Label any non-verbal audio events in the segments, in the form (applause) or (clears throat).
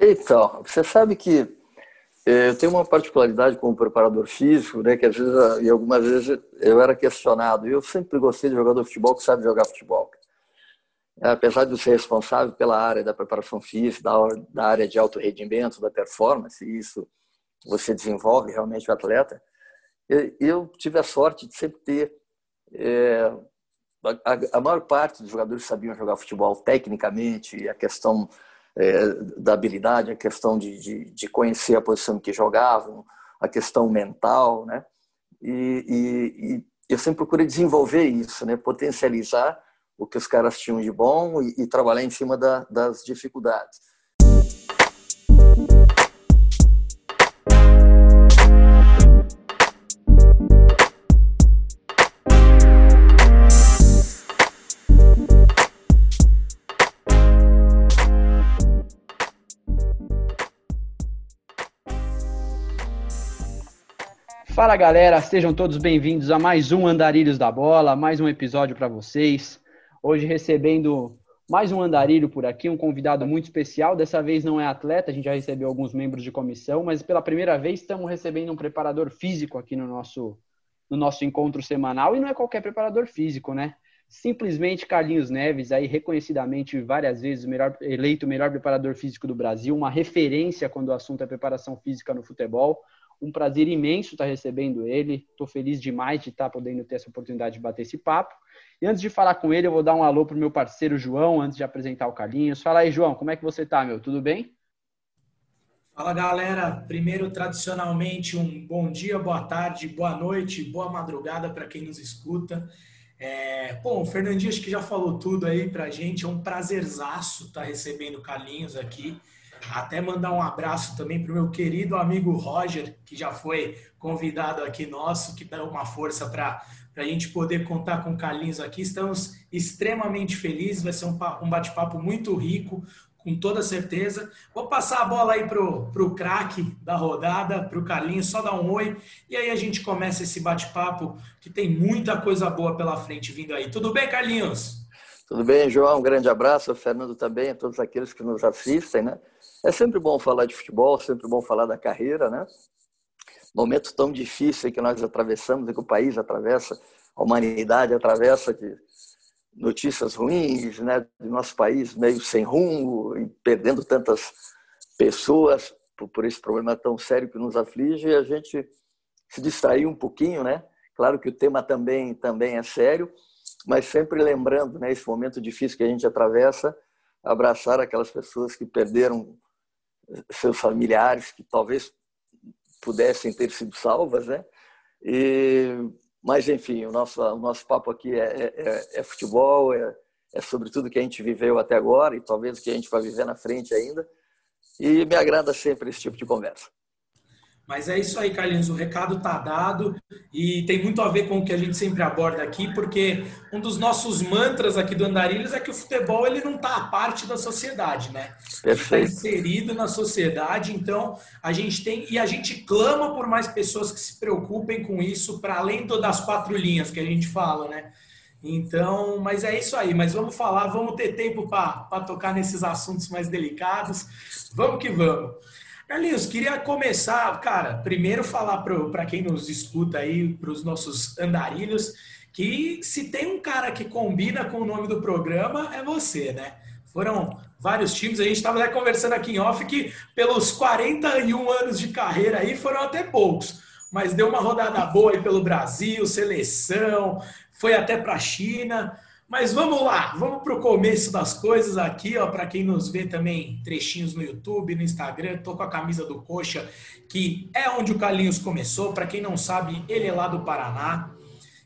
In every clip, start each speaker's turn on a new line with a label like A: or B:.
A: Então, você sabe que é, eu tenho uma particularidade como preparador físico, né, que às vezes, e algumas vezes eu era questionado. Eu sempre gostei de jogador de futebol que sabe jogar futebol. Apesar de eu ser responsável pela área da preparação física, da área de alto rendimento, da performance, e isso você desenvolve realmente o atleta, eu tive a sorte de sempre ter é, a, a, maior parte dos jogadores sabiam jogar futebol tecnicamente, a questão é, da habilidade, a questão de, de, de, conhecer a posição que jogavam, a questão mental, né? E, e, e, eu sempre procurei desenvolver isso, né? Potencializar o que os caras tinham de bom e, e trabalhar em cima da, das dificuldades.
B: Fala galera, sejam todos bem-vindos a mais um Andarilhos da Bola, mais um episódio para vocês. Hoje recebendo mais um andarilho por aqui, um convidado muito especial. Dessa vez não é atleta, a gente já recebeu alguns membros de comissão, mas pela primeira vez estamos recebendo um preparador físico aqui no nosso, no nosso encontro semanal. E não é qualquer preparador físico, né? Simplesmente Carlinhos Neves, aí reconhecidamente várias vezes melhor, eleito o melhor preparador físico do Brasil, uma referência quando o assunto é preparação física no futebol. Um prazer imenso estar recebendo ele. Estou feliz demais de estar podendo ter essa oportunidade de bater esse papo. E antes de falar com ele, eu vou dar um alô para o meu parceiro João, antes de apresentar o Carlinhos. Fala aí, João, como é que você está, meu? Tudo bem?
C: Fala, galera. Primeiro, tradicionalmente, um bom dia, boa tarde, boa noite, boa madrugada para quem nos escuta. É, bom, o Fernandinho acho que já falou tudo aí para a gente. É um prazerzaço estar recebendo o Carlinhos aqui. Até mandar um abraço também para o meu querido amigo Roger, que já foi convidado aqui nosso, que dá uma força para a gente poder contar com o Carlinhos aqui. Estamos extremamente felizes, vai ser um, um bate-papo muito rico, com toda certeza. Vou passar a bola aí pro, pro craque da rodada, pro Carlinhos, só dar um oi. E aí a gente começa esse bate-papo, que tem muita coisa boa pela frente vindo aí. Tudo bem, Carlinhos?
A: Tudo bem, João? Um grande abraço. O Fernando também, a todos aqueles que nos assistem, né? É sempre bom falar de futebol, sempre bom falar da carreira, né? Momento tão difícil que nós atravessamos, que o país atravessa, a humanidade atravessa de notícias ruins, né? Do nosso país meio sem rumo e perdendo tantas pessoas por, esse problema tão sério que nos aflige, e a gente se distraiu um pouquinho, né? Claro que o tema também também é sério, mas sempre lembrando, né, esse momento difícil que a gente atravessa, abraçar aquelas pessoas que perderam seus familiares, que talvez pudessem ter sido salvas, né? E, mas, enfim, o nosso, o nosso papo aqui é, é, é, é futebol, é, é sobre tudo que a gente viveu até agora e talvez o que a gente vai viver na frente ainda. E me agrada sempre esse tipo de conversa.
C: Mas é isso aí, Carlinhos. O recado está dado e tem muito a ver com o que a gente sempre aborda aqui, porque um dos nossos mantras aqui do Andarilhos é que o futebol ele não está a parte da sociedade, né? Está inserido na sociedade, então a gente tem e a gente clama por mais pessoas que se preocupem com isso, para além das quatro linhas que a gente fala, né? Então, mas é isso aí. Mas vamos falar, vamos ter tempo para tocar nesses assuntos mais delicados. Vamos que vamos. Carlinhos, queria começar, cara, primeiro falar para quem nos escuta aí, para os nossos andarilhos, que se tem um cara que combina com o nome do programa, é você, né? Foram vários times, a gente estava até conversando aqui em off que pelos 41 anos de carreira aí foram até poucos, mas deu uma rodada boa aí pelo Brasil, seleção, foi até para a China. Mas vamos lá, vamos para o começo das coisas aqui, ó, para quem nos vê também trechinhos no YouTube, no Instagram, tô com a camisa do Coxa, que é onde o Carlinhos começou, para quem não sabe, ele é lá do Paraná.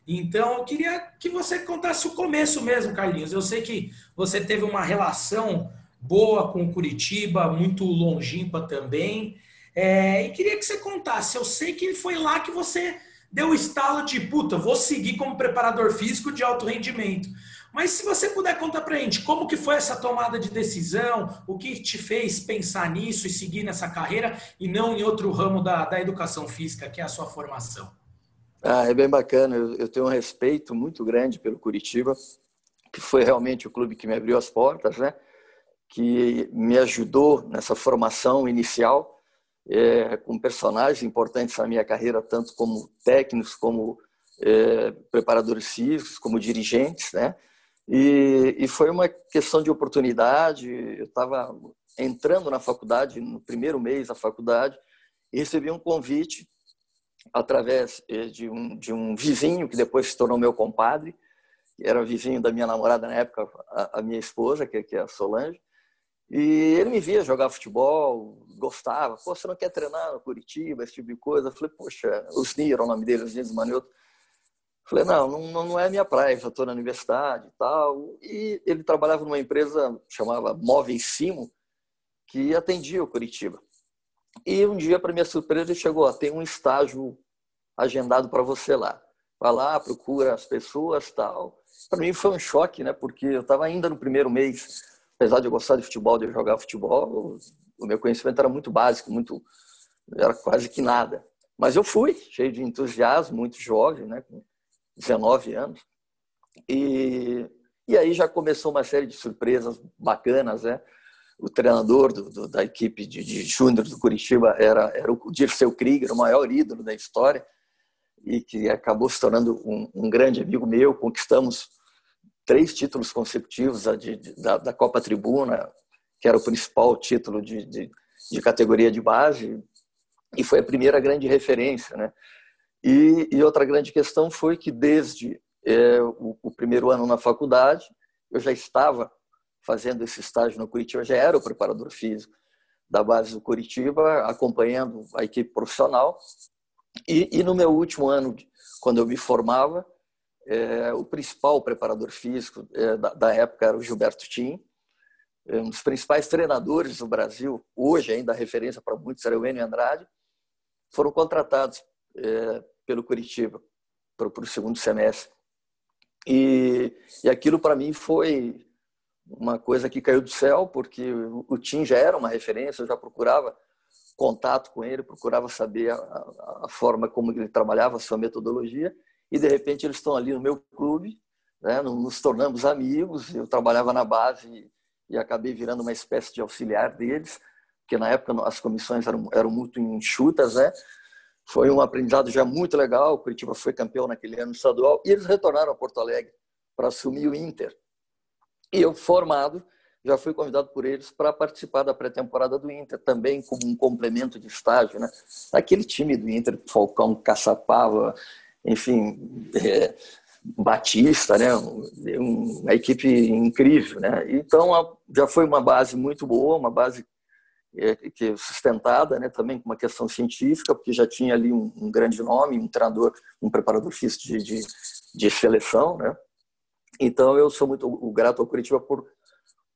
C: Então, eu queria que você contasse o começo mesmo, Carlinhos. Eu sei que você teve uma relação boa com Curitiba, muito longínqua também. É, e queria que você contasse. Eu sei que foi lá que você deu o estalo de puta, vou seguir como preparador físico de alto rendimento. Mas se você puder contar para a gente como que foi essa tomada de decisão, o que te fez pensar nisso e seguir nessa carreira e não em outro ramo da, da educação física, que é a sua formação.
A: Ah, é bem bacana. Eu, eu tenho um respeito muito grande pelo Curitiba, que foi realmente o clube que me abriu as portas, né? que me ajudou nessa formação inicial, é, com personagens importantes na minha carreira, tanto como técnicos, como é, preparadores físicos, como dirigentes, né? E, e foi uma questão de oportunidade. Eu estava entrando na faculdade, no primeiro mês da faculdade, e recebi um convite através eh, de um, de um vizinho que depois se tornou meu compadre, que era vizinho da minha namorada na época, a, a minha esposa, que, que é a Solange. E ele me via jogar futebol, gostava. Pô, você não quer treinar no Curitiba, esse tipo de coisa? Eu falei, poxa, os Nir, o nome dele, os Nir Manioto. Falei, não, não, não é minha praia, já estou na universidade e tal. E ele trabalhava numa empresa chamava Móveis Simo, que atendia o Curitiba. E um dia, para minha surpresa, ele chegou: ó, tem um estágio agendado para você lá. Vai lá, procura as pessoas tal. Para mim foi um choque, né? Porque eu estava ainda no primeiro mês, apesar de eu gostar de futebol, de jogar futebol, o meu conhecimento era muito básico, muito era quase que nada. Mas eu fui, cheio de entusiasmo, muito jovem, né? Com 19 anos. E, e aí já começou uma série de surpresas bacanas, né? o treinador do, do, da equipe de, de júnior do Curitiba era, era o Dirceu Krieger, o maior ídolo da história, e que acabou se tornando um, um grande amigo meu. Conquistamos três títulos consecutivos de, de, da, da, Copa Tribuna, que era o principal título de, de, categoria de base, e foi a primeira grande referência. Né? E, e outra grande questão foi que, desde é, o, o primeiro ano na faculdade, eu já estava fazendo esse estágio no Curitiba, já era o preparador físico da base do Curitiba, acompanhando a equipe profissional. E, e no meu último ano, quando eu me formava, é, o principal preparador físico é, da, da, época era o Gilberto Tim, é, um dos principais treinadores do Brasil, hoje ainda referência para muitos era o Enio Andrade, foram contratados é, pelo Curitiba para o segundo semestre. E, e aquilo para mim foi uma coisa que caiu do céu, porque o Tim já era uma referência, eu já procurava contato com ele, procurava saber a, a, a, forma como ele trabalhava, a sua metodologia, e de repente eles estão ali no meu clube, né, nos tornamos amigos, eu trabalhava na base e, acabei virando uma espécie de auxiliar deles, porque na época as comissões eram, eram muito enxutas, né? Foi um aprendizado já muito legal, o Curitiba foi campeão naquele ano estadual, e eles retornaram a Porto Alegre para assumir o Inter. E eu, formado, já fui convidado por eles para participar da pré-temporada do Inter, também como um complemento de estágio. Né? Aquele time do Inter, Falcão, Caçapava, enfim, é, Batista, né? uma equipe incrível. Né? Então, já foi uma base muito boa, uma base é, que sustentada, né? também com uma questão científica, porque já tinha ali um, um grande nome, um treinador, um preparador físico de, de, de seleção, né? Então, eu sou muito grato ao Curitiba por,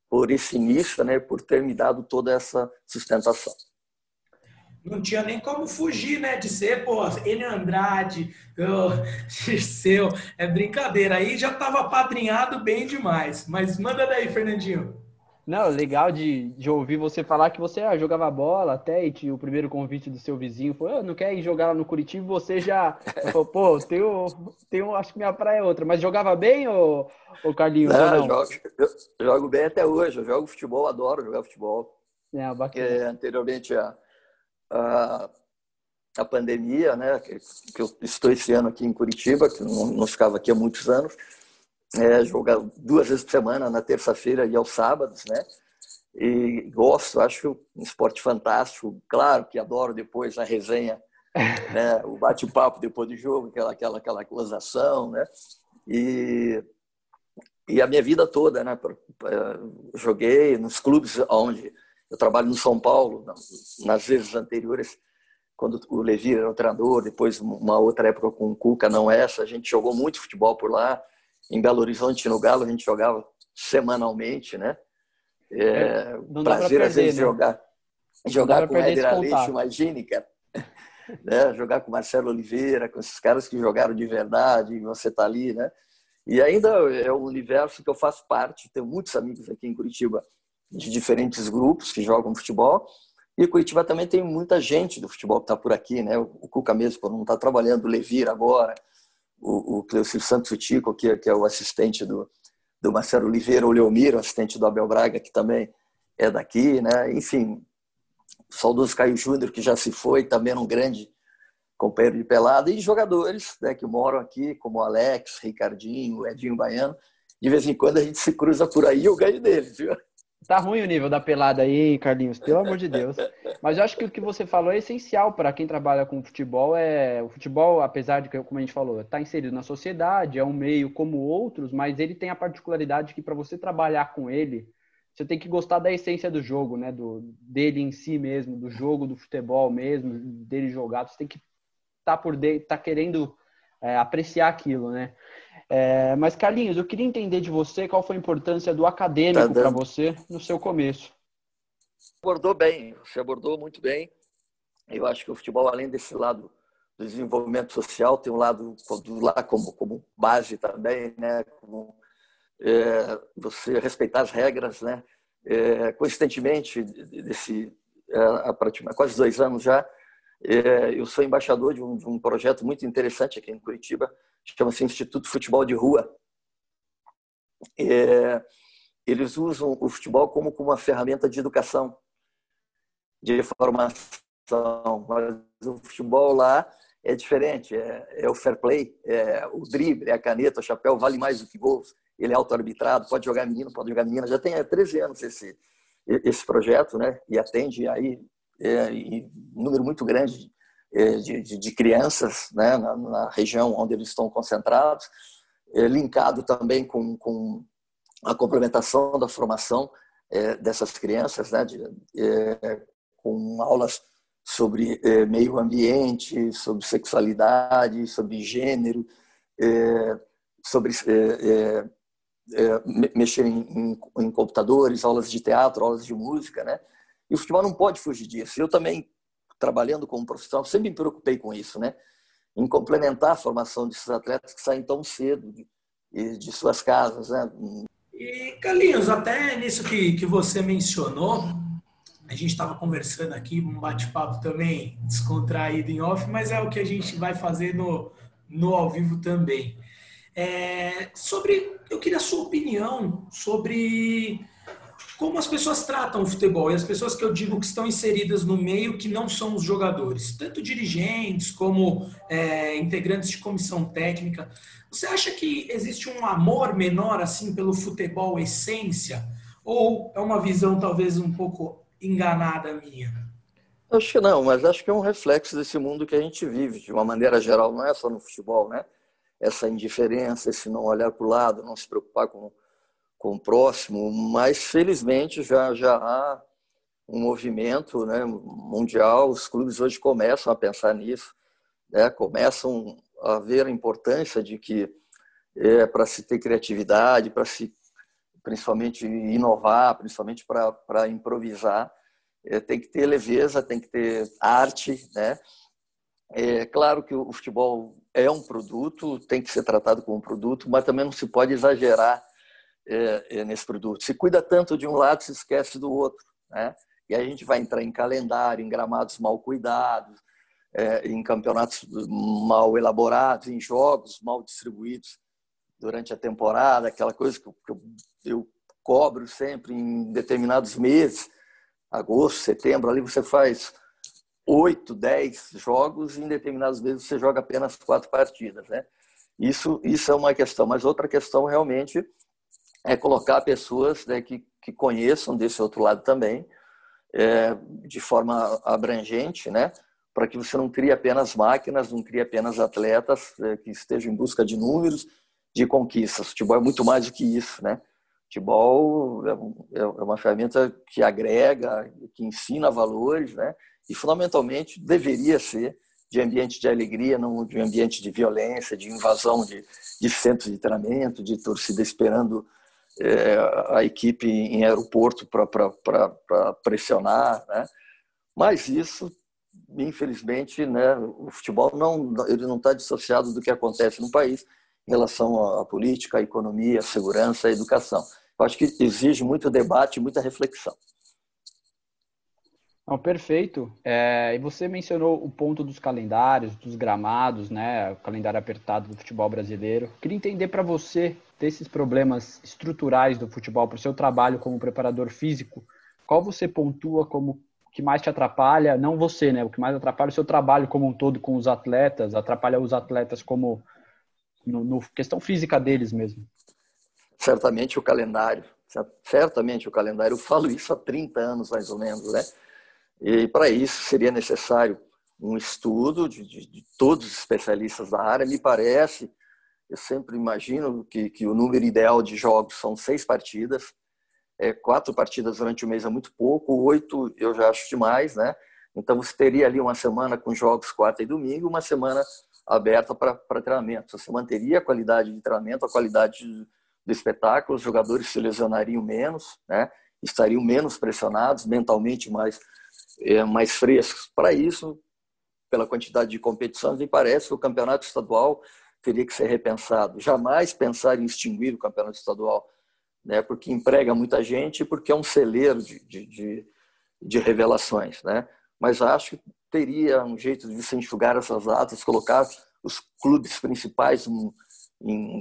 A: por esse início, né, por ter me dado toda essa sustentação.
C: Não tinha nem como fugir, né, de ser, pô, ele Andrade, Dirceu, (laughs) é brincadeira. Aí já estava apadrinhado bem demais. Mas manda daí, Fernandinho.
B: Não, legal de, de ouvir você falar que você ah, jogava bola até e tinha o primeiro convite do seu vizinho foi, oh, não quer ir jogar lá no Curitiba, você já (laughs) falou, pô, tenho, tenho, acho que minha praia é outra, mas jogava bem ou, ou Carlinhos?
A: Não, não? Jogo, eu, jogo bem até hoje, eu jogo futebol, adoro jogar futebol.
B: É, bacana.
A: É, anteriormente a, a, a pandemia, né, que, que eu estou esse ano aqui em Curitiba, que não, não ficava aqui há muitos anos, é, jogar duas vezes por semana, na terça-feira e aos sábados, né? E gosto, acho um esporte fantástico. Claro que adoro depois a resenha, (laughs) né? o bate-papo depois do jogo, aquela, aquela, aquela gozação, né? E, e a minha vida toda, né? Joguei nos clubes onde eu trabalho no São Paulo, nas vezes anteriores, quando o Levi era o treinador, depois uma outra época com o Cuca, não essa, a gente jogou muito futebol por lá em Belo Horizonte, no Galo, a gente jogava semanalmente, né? É, é prazer, perder, às vezes, né? jogar, (laughs) jogar com o Éder Aleixo, imagine, cara. né? Jogar com Marcelo Oliveira, com esses caras que jogaram de verdade, e você tá ali, né? E ainda é um universo que eu faço parte, tenho muitos amigos aqui em Curitiba de diferentes grupos que jogam futebol. E Curitiba também tem muita gente do futebol que está por aqui, né? O Cuca mesmo, quando não está trabalhando, o Levir agora, o, o Cleucir Santos Tico, que, que é o assistente do, do Marcelo Oliveira, o Leomir, o assistente do Abel Braga, que também é daqui, né? Enfim, o saudoso Caio Júnior, que já se foi, também era um grande companheiro de pelada, e jogadores né, que moram aqui, como Alex, Ricardinho, Edinho Baiano. De vez em quando a gente se cruza por aí e eu ganho deles, viu?
B: Tá ruim o nível da pelada aí, Carlinhos, pelo amor de Deus. Mas eu acho que o que você falou é essencial para quem trabalha com futebol. É o futebol, apesar de que, como a gente falou, está inserido na sociedade, é um meio como outros, mas ele tem a particularidade que para você trabalhar com ele, você tem que gostar da essência do jogo, né? Do dele em si mesmo, do jogo do futebol mesmo, dele jogado. Você tem que estar tá por dentro, tá querendo é, apreciar aquilo, né? É, mas, Carlinhos, eu queria entender de você qual foi a importância do acadêmico tá para você no seu começo.
A: Abordou bem, você abordou muito bem. Eu acho que o futebol, além desse lado do desenvolvimento social, tem um lado do lá como, como base também, né? Como, é, você respeitar as regras, né? É, coincidentemente, desse, é, há quase dois anos já, é, eu sou embaixador de um, de um projeto muito interessante aqui em Curitiba, chama-se Instituto Futebol de Rua. É, eles usam o futebol como, uma ferramenta de educação, de formação. Mas o futebol lá é diferente, é, é, o fair play, é o drible, é a caneta, o chapéu vale mais do que gols. Ele é auto-arbitrado, pode jogar menino, pode jogar menina. Já tem 13 anos esse, esse projeto, né? E atende aí é, um número muito grande é, de, de, de crianças né, na, na, região onde eles estão concentrados, é, linkado também com, com a complementação da formação é, dessas crianças, né, de, com aulas sobre meio ambiente, sobre sexualidade, sobre gênero, sobre mexer em, em computadores, aulas de teatro, aulas de música, né? E o futebol não pode fugir disso. Eu também trabalhando como profissional, sempre me preocupei com isso, né? Em complementar a formação desses atletas que saem tão cedo de, de suas casas, né?
C: E, Carlinhos, até nisso que, que você mencionou, a gente estava conversando aqui, um bate-papo também descontraído em off, mas é o que a gente vai fazer no, no ao vivo também. É, sobre, eu queria a sua opinião sobre como as pessoas tratam o futebol e as pessoas que eu digo que estão inseridas no meio que não são os jogadores, tanto dirigentes como é, integrantes de comissão técnica. Você acha que existe um amor menor assim pelo futebol essência ou é uma visão talvez um pouco enganada minha?
A: Acho que não, mas acho que é um reflexo desse mundo que a gente vive de uma maneira geral, não é só no futebol, né? Essa indiferença, esse não olhar para o lado, não se preocupar com com o próximo, mas felizmente já, já há um movimento né, mundial, os clubes hoje começam a pensar nisso, né, começam a ver a importância de que é, para se ter criatividade, para se principalmente inovar, principalmente para improvisar, é, tem que ter leveza, tem que ter arte, né? É claro que o futebol é um produto, tem que ser tratado como um produto, mas também não se pode exagerar é, é, nesse produto. Se cuida tanto de um lado, se esquece do outro. Né? E a gente vai entrar em calendário, em gramados mal cuidados, é, em campeonatos mal elaborados, em jogos mal distribuídos durante a temporada, aquela coisa que eu, que eu, eu cobro sempre em determinados meses, agosto, setembro, ali você faz oito, dez jogos e em determinados meses você joga apenas quatro partidas, né? Isso, isso é uma questão, mas outra questão realmente é colocar pessoas né, que, que conheçam desse outro lado também, é, de forma abrangente, né, para que você não crie apenas máquinas, não crie apenas atletas é, que estejam em busca de números, de conquistas. O futebol é muito mais do que isso, né? O futebol é, é, é uma ferramenta que agrega, que ensina valores, né? E fundamentalmente deveria ser de ambiente de alegria, não de ambiente de violência, de invasão de, de centros de treinamento, de torcida esperando é, a equipe em aeroporto para pressionar, né? Mas isso, infelizmente, né, o futebol não ele não está dissociado do que acontece no país em relação à política, à economia, à segurança, à educação. Eu acho que exige muito debate, muita reflexão.
B: Não, perfeito. É, e você mencionou o ponto dos calendários, dos gramados, né? O calendário apertado do futebol brasileiro. Queria entender para você desses problemas estruturais do futebol, para o seu trabalho como preparador físico, qual você pontua como que mais te atrapalha, não você, né? O que mais atrapalha o seu trabalho como um todo com os atletas, atrapalha os atletas como no, no questão física deles mesmo.
A: Certamente o calendário, certamente o calendário. Eu falo isso há 30 anos mais ou menos, né? E para isso seria necessário um estudo de, de, de, todos os especialistas da área. Me parece, eu sempre imagino que, que o número ideal de jogos são seis partidas. É, quatro partidas durante o mês é muito pouco, oito eu já acho demais, né? Então você teria ali uma semana com jogos quarta e domingo, uma semana aberta para treinamento. Você manteria a qualidade de treinamento, a qualidade do espetáculo, os jogadores se lesionariam menos, né? estariam menos pressionados, mentalmente mais, é, mais frescos. Para isso, pela quantidade de competições, me parece que o campeonato estadual teria que ser repensado. Jamais pensar em extinguir o campeonato estadual, né? porque emprega muita gente e porque é um celeiro de, de, de, de revelações. Né? Mas acho que teria um jeito de se enxugar essas datas, colocar os clubes principais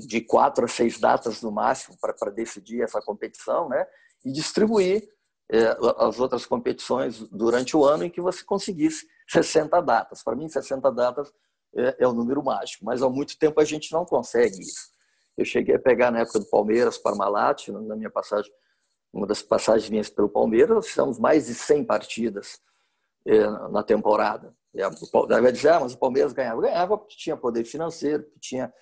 A: de quatro a seis datas no máximo para decidir essa competição, né? e distribuir é, as outras competições durante o ano em que você conseguisse 60 datas. Para mim, 60 datas é, é o número mágico, mas há muito tempo a gente não consegue isso. Eu cheguei a pegar na época do Palmeiras, Parmalat, na minha passagem, uma das passagens minhas pelo Palmeiras, fizemos mais de 100 partidas é, na temporada. Vai dizer, ah, mas o Palmeiras ganhava. Ganhava porque tinha poder financeiro, porque tinha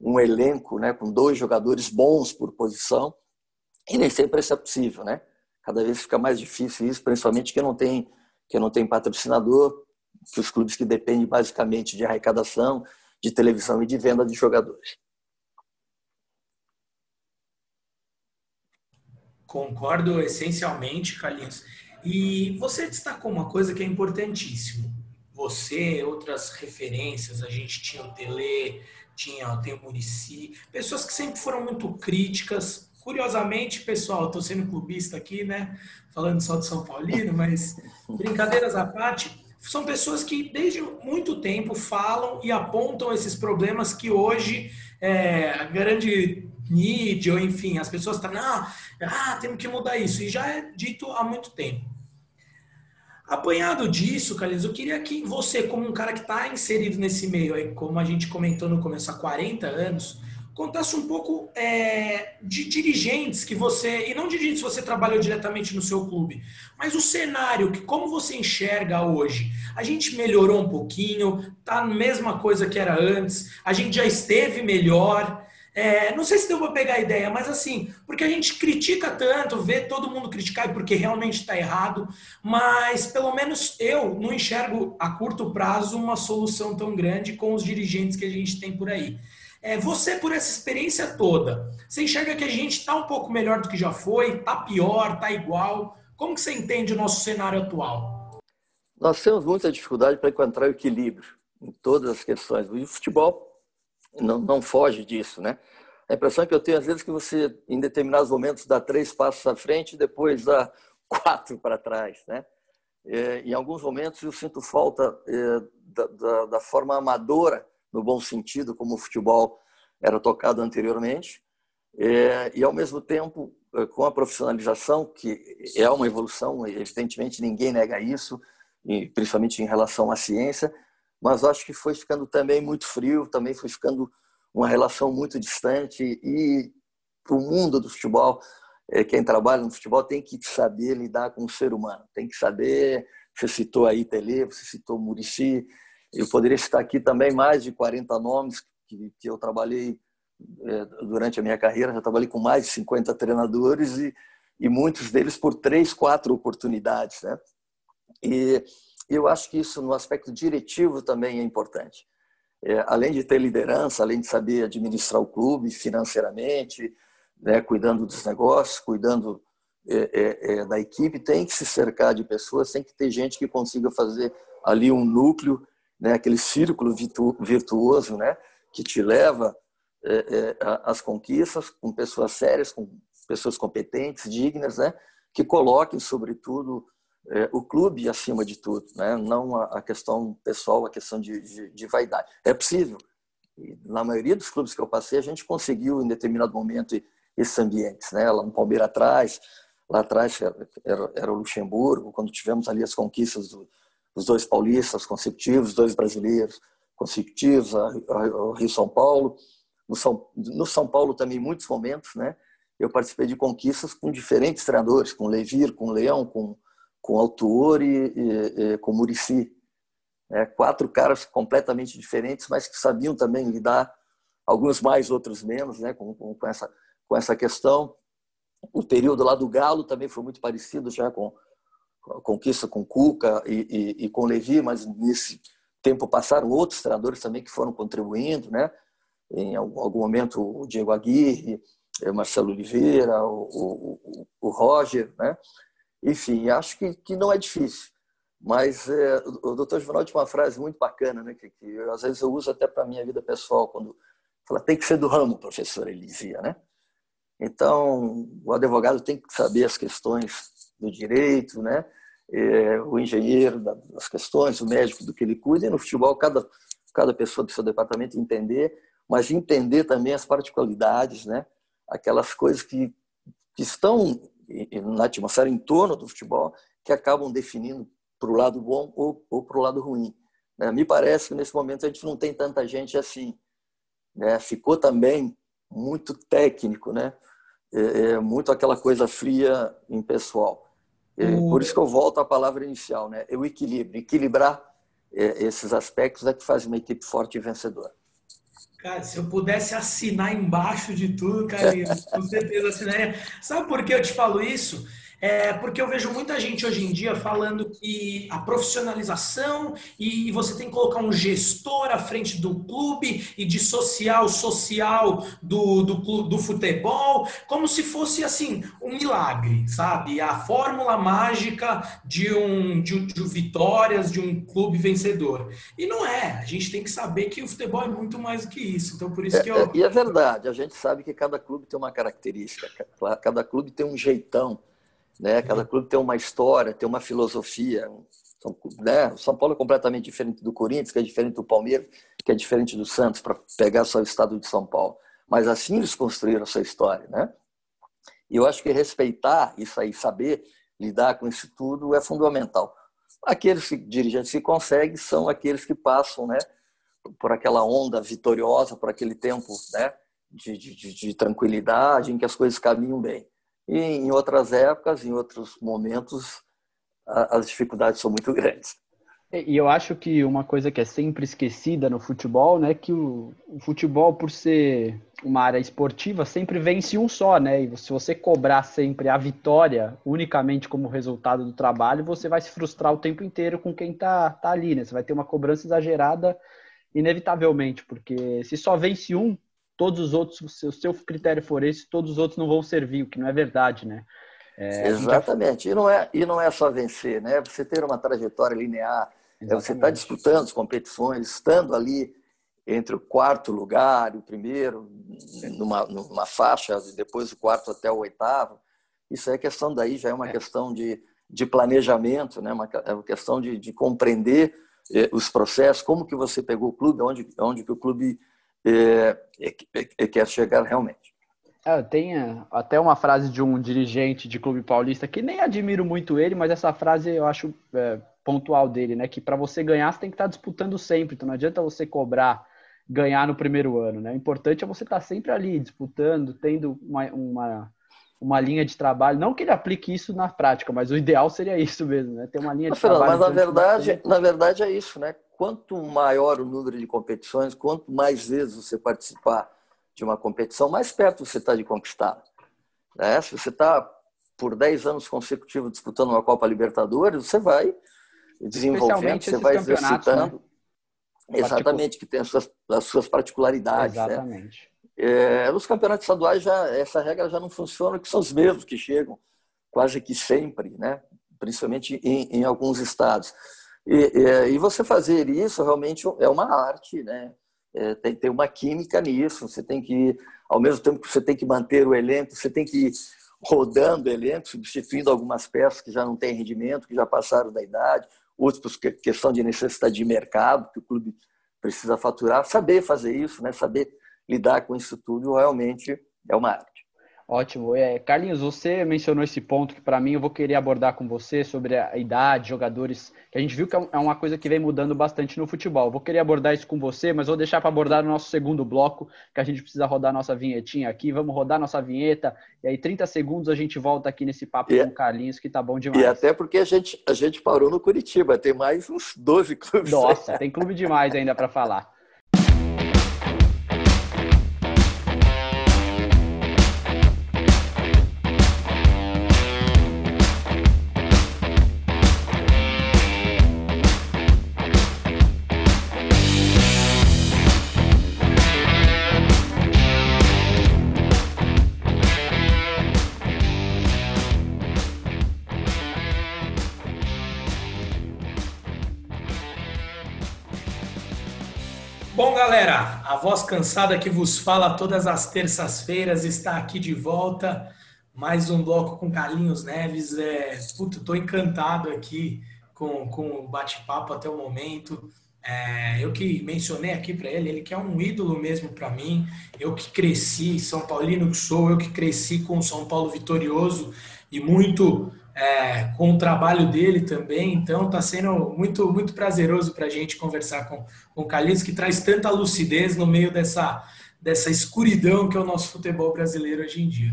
A: um elenco né, com dois jogadores bons por posição, e nem sempre isso é possível, né? Cada vez fica mais difícil isso, principalmente que não tem que não tem patrocinador, os clubes que dependem basicamente de arrecadação, de televisão e de venda de jogadores.
C: Concordo essencialmente, Carlinhos. E você destacou uma coisa que é importantíssimo. Você, outras referências, a gente tinha o Tele, tinha tem o Murici, pessoas que sempre foram muito críticas Curiosamente, pessoal, estou sendo clubista aqui, né? Falando só de São Paulino, mas (laughs) brincadeiras à parte, são pessoas que desde muito tempo falam e apontam esses problemas que hoje é, a grande mídia, ou enfim, as pessoas estão, não, ah, temos que mudar isso, e já é dito há muito tempo. Apanhado disso, Carlinhos, eu queria que você, como um cara que está inserido nesse meio, como a gente comentou no começo, há 40 anos, contasse um pouco é, de dirigentes que você, e não dirigentes que você trabalhou diretamente no seu clube, mas o cenário, que como você enxerga hoje? A gente melhorou um pouquinho, tá a mesma coisa que era antes, a gente já esteve melhor. É, não sei se deu para pegar a ideia, mas assim, porque a gente critica tanto, vê todo mundo criticar porque realmente está errado, mas pelo menos eu não enxergo a curto prazo uma solução tão grande com os dirigentes que a gente tem por aí. É, você, por essa experiência toda, você enxerga que a gente está um pouco melhor do que já foi? Está pior? Está igual? Como que você entende o nosso cenário atual?
A: Nós temos muita dificuldade para encontrar o equilíbrio em todas as questões. E o futebol não, não foge disso, né? A impressão que eu tenho, às vezes, é que você, em determinados momentos, dá três passos à frente e depois dá (laughs) quatro para trás, né? É, em alguns momentos, eu sinto falta é, da, da, da forma amadora no bom sentido, como o futebol era tocado anteriormente, é, e ao mesmo tempo é, com a profissionalização, que é uma evolução, evidentemente ninguém nega isso, principalmente em relação à ciência, mas acho que foi ficando também muito frio, também foi ficando uma relação muito distante e para o mundo do futebol, é, quem trabalha no futebol tem que saber lidar com o ser humano, tem que saber, você citou aí Tele, você citou Murici, eu poderia citar aqui também mais de 40 nomes que, que eu trabalhei é, durante a minha carreira. Já trabalhei com mais de 50 treinadores e, e muitos deles por três, quatro oportunidades. Né? E eu acho que isso, no aspecto diretivo, também é importante. É, além de ter liderança, além de saber administrar o clube financeiramente, né, cuidando dos negócios, cuidando é, é, é da equipe, tem que se cercar de pessoas, tem que ter gente que consiga fazer ali um núcleo né, aquele círculo virtuoso né, que te leva é, é, às conquistas com pessoas sérias, com pessoas competentes, dignas, né, que coloquem, sobretudo, é, o clube acima de tudo, né, não a, a questão pessoal, a questão de, de, de vaidade. É possível. E na maioria dos clubes que eu passei, a gente conseguiu, em determinado momento, esses ambientes. Né? Lá no Palmeiras atrás, lá atrás era, era, o Luxemburgo, quando tivemos ali as conquistas do, dos dois paulistas consecutivos, dois brasileiros consecutivos, o Rio São Paulo. No São, no São Paulo também muitos momentos, né? Eu participei de conquistas com diferentes treinadores, com Levir, com Leão, com com Autuori e, e com Murici. É, quatro caras completamente diferentes, mas que sabiam também lidar, alguns mais, outros menos, né, com, com, com essa, com essa questão. O período lá do Galo também foi muito parecido já com conquista com Cuca e, e, e com Levi, mas nesse tempo passaram outros treinadores também que foram contribuindo, né? Em algum momento o Diego Aguirre, o Marcelo Oliveira, o, o, o Roger, né? Enfim, acho que, que não é difícil. Mas é, o doutor Juvenal tinha uma frase muito bacana, né, que, que eu, às vezes eu uso até para minha vida pessoal, quando fala, tem que ser do ramo, professor, ele dizia. Né? Então, o advogado tem que saber as questões do direito, né? É, o engenheiro das questões, o médico do que ele cuida, e no futebol, cada, cada pessoa do seu departamento entender, mas entender também as particularidades, né? aquelas coisas que, que estão na atmosfera em torno do futebol que acabam definindo para o lado bom ou, ou para o lado ruim. Né? Me parece que nesse momento a gente não tem tanta gente assim. Né? Ficou também muito técnico, né? É, é muito aquela coisa fria em pessoal. É, por isso que eu volto à palavra inicial, né? É o equilíbrio. Equilibrar é, esses aspectos é que faz uma equipe forte e vencedora.
C: Cara, se eu pudesse assinar embaixo de tudo, cara, (laughs) com certeza assinaria. Sabe por que eu te falo isso? É porque eu vejo muita gente hoje em dia falando que a profissionalização e você tem que colocar um gestor à frente do clube e dissociar o social do, do, do futebol, como se fosse assim, um milagre, sabe? A fórmula mágica de um, de, de vitórias de um clube vencedor. E não é. A gente tem que saber que o futebol é muito mais do que isso. Então, por isso que eu. É,
A: é e é verdade, a gente sabe que cada clube tem uma característica, cada clube tem um jeitão né? Cada clube tem uma história, tem uma filosofia. São, né? São Paulo é completamente diferente do Corinthians, que é diferente do Palmeiras, que é diferente do Santos, para pegar só o estado de São Paulo. Mas assim eles construíram a sua história, né? E eu acho que respeitar isso aí, saber lidar com isso tudo é fundamental. Aqueles dirigentes que conseguem são aqueles que passam, né? Por aquela onda vitoriosa, por aquele tempo, né? De, de, de tranquilidade, em que as coisas caminham bem. E em outras épocas, em outros momentos, as dificuldades são muito (laughs) grandes.
B: E eu acho que uma coisa que é sempre esquecida no futebol, né, que o, o, futebol, por ser uma área esportiva, sempre vence um só, né? E se você cobrar sempre a vitória unicamente como resultado do trabalho, você vai se frustrar o tempo inteiro com quem tá, tá ali, né? Você vai ter uma cobrança exagerada inevitavelmente, porque se só vence um, todos os outros, se o seu critério for esse, todos os outros não vão servir, o que não é verdade, né?
A: É, Exatamente. E não, é, e não é só vencer, né? Você ter uma trajetória linear, é você estar tá disputando as competições, estando ali entre o quarto lugar e o primeiro, numa, numa faixa, depois o quarto até o oitavo. Isso é questão daí, já é uma é. questão de, de planejamento, né? uma, é uma questão de, de compreender eh, os processos, como que você pegou o clube, onde, onde que o clube é, é, quer chegar realmente.
B: É, tem é, até uma frase de um dirigente de clube paulista que nem admiro muito ele, mas essa frase eu acho é, pontual dele, né? Que para você ganhar você tem que estar tá disputando sempre, então não adianta você cobrar ganhar no primeiro ano, né? O importante é você estar tá sempre ali disputando, tendo uma, uma, uma linha de trabalho. Não que ele aplique isso na prática, mas o ideal seria isso mesmo, né? Ter uma linha de trabalho.
A: Mas na verdade, na verdade é isso, né? Quanto maior o número de competições, quanto mais vezes você participar de uma competição, mais perto você está de conquistar. Né? Se você está por 10 anos consecutivos disputando uma Copa Libertadores, você vai desenvolvendo, você vai exercitando. Né? Exatamente, que tem as suas, as suas particularidades. Né? Exatamente. Né? É, nos campeonatos estaduais já essa regra já não funciona, que são os mesmos que chegam quase que sempre, né? principalmente em, em alguns estados. E, e, você fazer isso realmente é uma arte, né? É, tem, tem uma química nisso. Você tem que, ao mesmo tempo que você tem que manter o elenco, você tem que ir rodando o elenco, substituindo algumas peças que já não têm rendimento, que já passaram da idade, outros por questão de necessidade de mercado, que o clube precisa faturar. Saber fazer isso, né? saber lidar com isso tudo realmente é uma arte.
B: Ótimo. É, Carlinhos, você mencionou esse ponto que para mim eu vou querer abordar com você sobre a idade, jogadores, que a gente viu que é, é uma coisa que vem mudando bastante no futebol. Vou querer abordar isso com você, mas vou deixar para abordar no nosso segundo bloco, que a gente precisa rodar nossa vinhetinha aqui. Vamos rodar nossa vinheta e aí 30 segundos a gente volta aqui nesse papo e, com o Carlinhos, que tá bom demais.
A: E até porque a gente, a gente parou no Curitiba, tem mais uns 12 clubes.
B: Nossa, tem clube demais ainda para falar.
C: Galera, a voz cansada que vos fala todas as terças-feiras está aqui de volta. Mais um bloco com Carlinhos Neves. É, puto, tô encantado aqui com, com o bate-papo até o momento. É, eu que mencionei aqui para ele, ele que é um ídolo mesmo para mim. Eu que cresci, São Paulino que sou, eu que cresci com o São Paulo vitorioso e muito é, com o trabalho dele também. Então está sendo muito, muito prazeroso para a gente conversar com, com o Carlinhos, que traz tanta lucidez no meio dessa, dessa escuridão que é o nosso futebol brasileiro hoje em dia.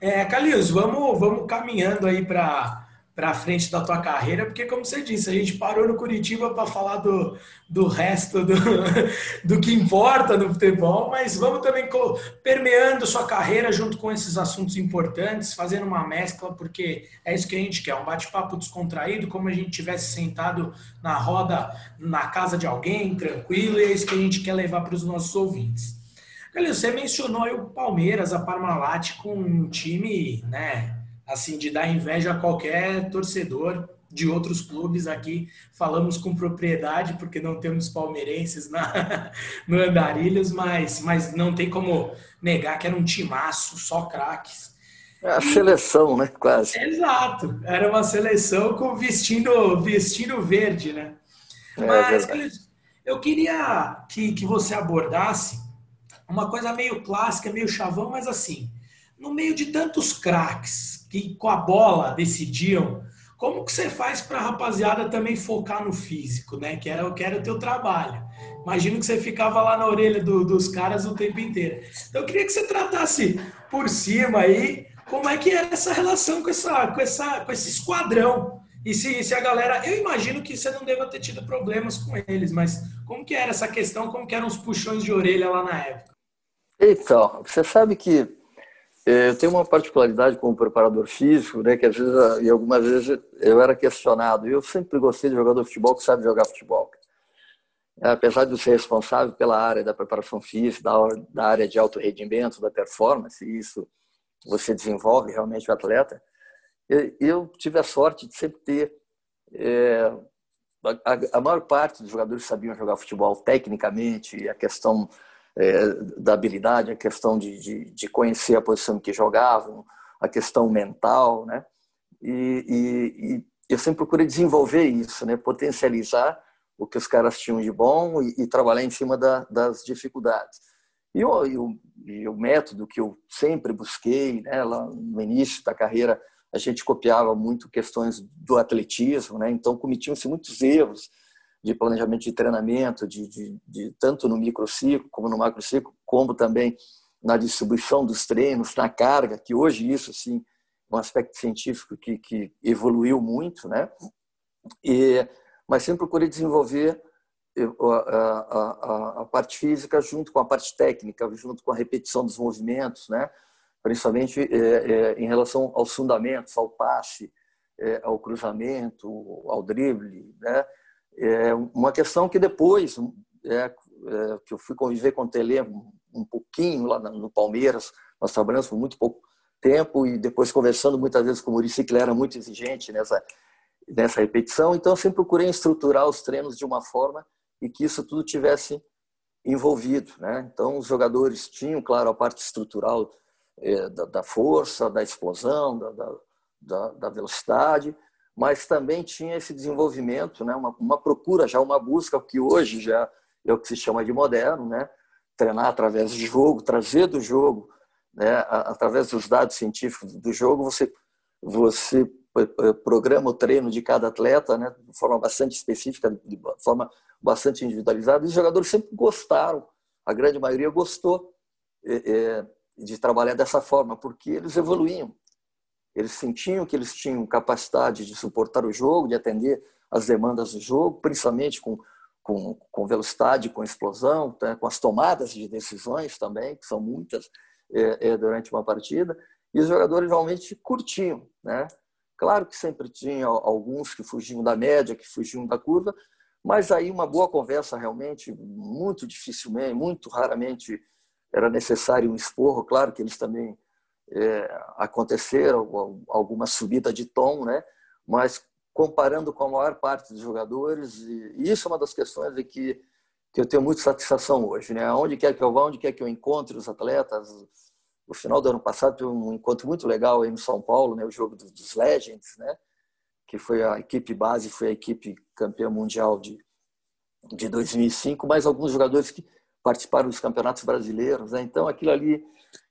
C: É, vamos, vamos caminhando aí para para frente da tua carreira, porque como você disse, a gente parou no Curitiba para falar do, do resto do, (laughs) do que importa no futebol, mas vamos também permeando sua carreira junto com esses assuntos importantes, fazendo uma mescla, porque é isso que a gente quer, um bate-papo descontraído, como a gente tivesse sentado na roda na casa de alguém, tranquilo, e é isso que a gente quer levar para os nossos ouvintes. Galera, você mencionou o Palmeiras, a Parmalat, com um time, né, assim, de dar inveja a qualquer torcedor de outros clubes aqui. Falamos com propriedade, porque não temos palmeirenses na, (laughs) no Andarilhos, mas, mas não tem como negar que era um timaço, só craques.
A: É a seleção, né? Quase.
C: Exato. Era uma seleção com vestindo, vestindo verde, né? É, mas, eu queria que, que você abordasse uma coisa meio clássica, meio chavão, mas assim, no meio de tantos craques, que com a bola decidiam. Como que você faz para a rapaziada também focar no físico, né? Que era, que era o teu trabalho. Imagino que você ficava lá na orelha do, dos caras o tempo inteiro. Então eu queria que você tratasse por cima aí como é que era essa relação com, essa, com, essa, com esse esquadrão. E se, se a galera. Eu imagino que você não deva ter tido problemas com eles, mas como que era essa questão? Como que eram os puxões de orelha lá na época?
A: Então, você sabe que eu tenho uma particularidade como preparador físico, né, que às vezes, e algumas vezes eu era questionado. Eu sempre gostei de jogador de futebol que sabe jogar futebol. Apesar de eu ser responsável pela área da preparação física, da área de alto rendimento, da performance, isso você desenvolve realmente o atleta, eu tive a sorte de sempre ter. É, a, a maior parte dos jogadores sabiam jogar futebol tecnicamente, a questão é, da habilidade, a questão de, de, de, conhecer a posição que jogavam, a questão mental, né? E, e, e, eu sempre procurei desenvolver isso, né? Potencializar o que os caras tinham de bom e, e trabalhar em cima da, das dificuldades. E o, o, o, método que eu sempre busquei, né? Lá no início da carreira, a gente copiava muito questões do atletismo, né? Então cometiam-se muitos erros de planejamento de treinamento, de, de, de tanto no microciclo como no macrociclo, como também na distribuição dos treinos, na carga, que hoje isso sim é um aspecto científico que, que evoluiu muito, né? E, mas sempre procurei desenvolver eh, a, a, a, parte física junto com a parte técnica, junto com a repetição dos movimentos, né? principalmente é, é, em relação aos fundamentos, ao passe, é, ao cruzamento, ao drible, né? É uma questão que depois, é, é, que eu fui conviver com o Tele um pouquinho lá no Palmeiras, nós trabalhamos por muito pouco tempo e depois conversando muitas vezes com o Murici, que ele era muito exigente nessa, nessa repetição, então eu sempre procurei estruturar os treinos de uma forma e que isso tudo tivesse envolvido. Né? Então os jogadores tinham, claro, a parte estrutural é, da, da, força, da explosão, da, da, da velocidade, mas também tinha esse desenvolvimento, né? uma, uma procura, já uma busca, que hoje já é o que se chama de moderno, né? treinar através do jogo, trazer do jogo né, através dos dados científicos do jogo, você, você programa o treino de cada atleta né, de forma bastante específica, de forma bastante individualizada, e os jogadores sempre gostaram, a grande maioria gostou é, de trabalhar dessa forma, porque eles evoluíam. Eles sentiam que eles tinham capacidade de suportar o jogo, de atender as demandas do jogo, principalmente com, com, com velocidade, com explosão, tá? com as tomadas de decisões também, que são muitas é, é, durante uma partida, e os jogadores realmente curtiam. Né? Claro que sempre tinha alguns que fugiam da média, que fugiam da curva, mas aí uma boa conversa realmente, muito dificilmente, muito raramente era necessário um esporro. Claro que eles também é, alguma subida de tom, né? Mas comparando com a maior parte dos jogadores, e isso é uma das questões de que, que eu tenho muita satisfação hoje, né? Onde quer que eu vá, onde quer que eu encontre os atletas. No final do ano passado teve um encontro muito legal aí no São Paulo, né? O jogo dos Legends, né? Que foi a equipe base, foi a equipe campeã mundial de de 2005, mais alguns jogadores que participaram dos campeonatos brasileiros, né? Então aquilo ali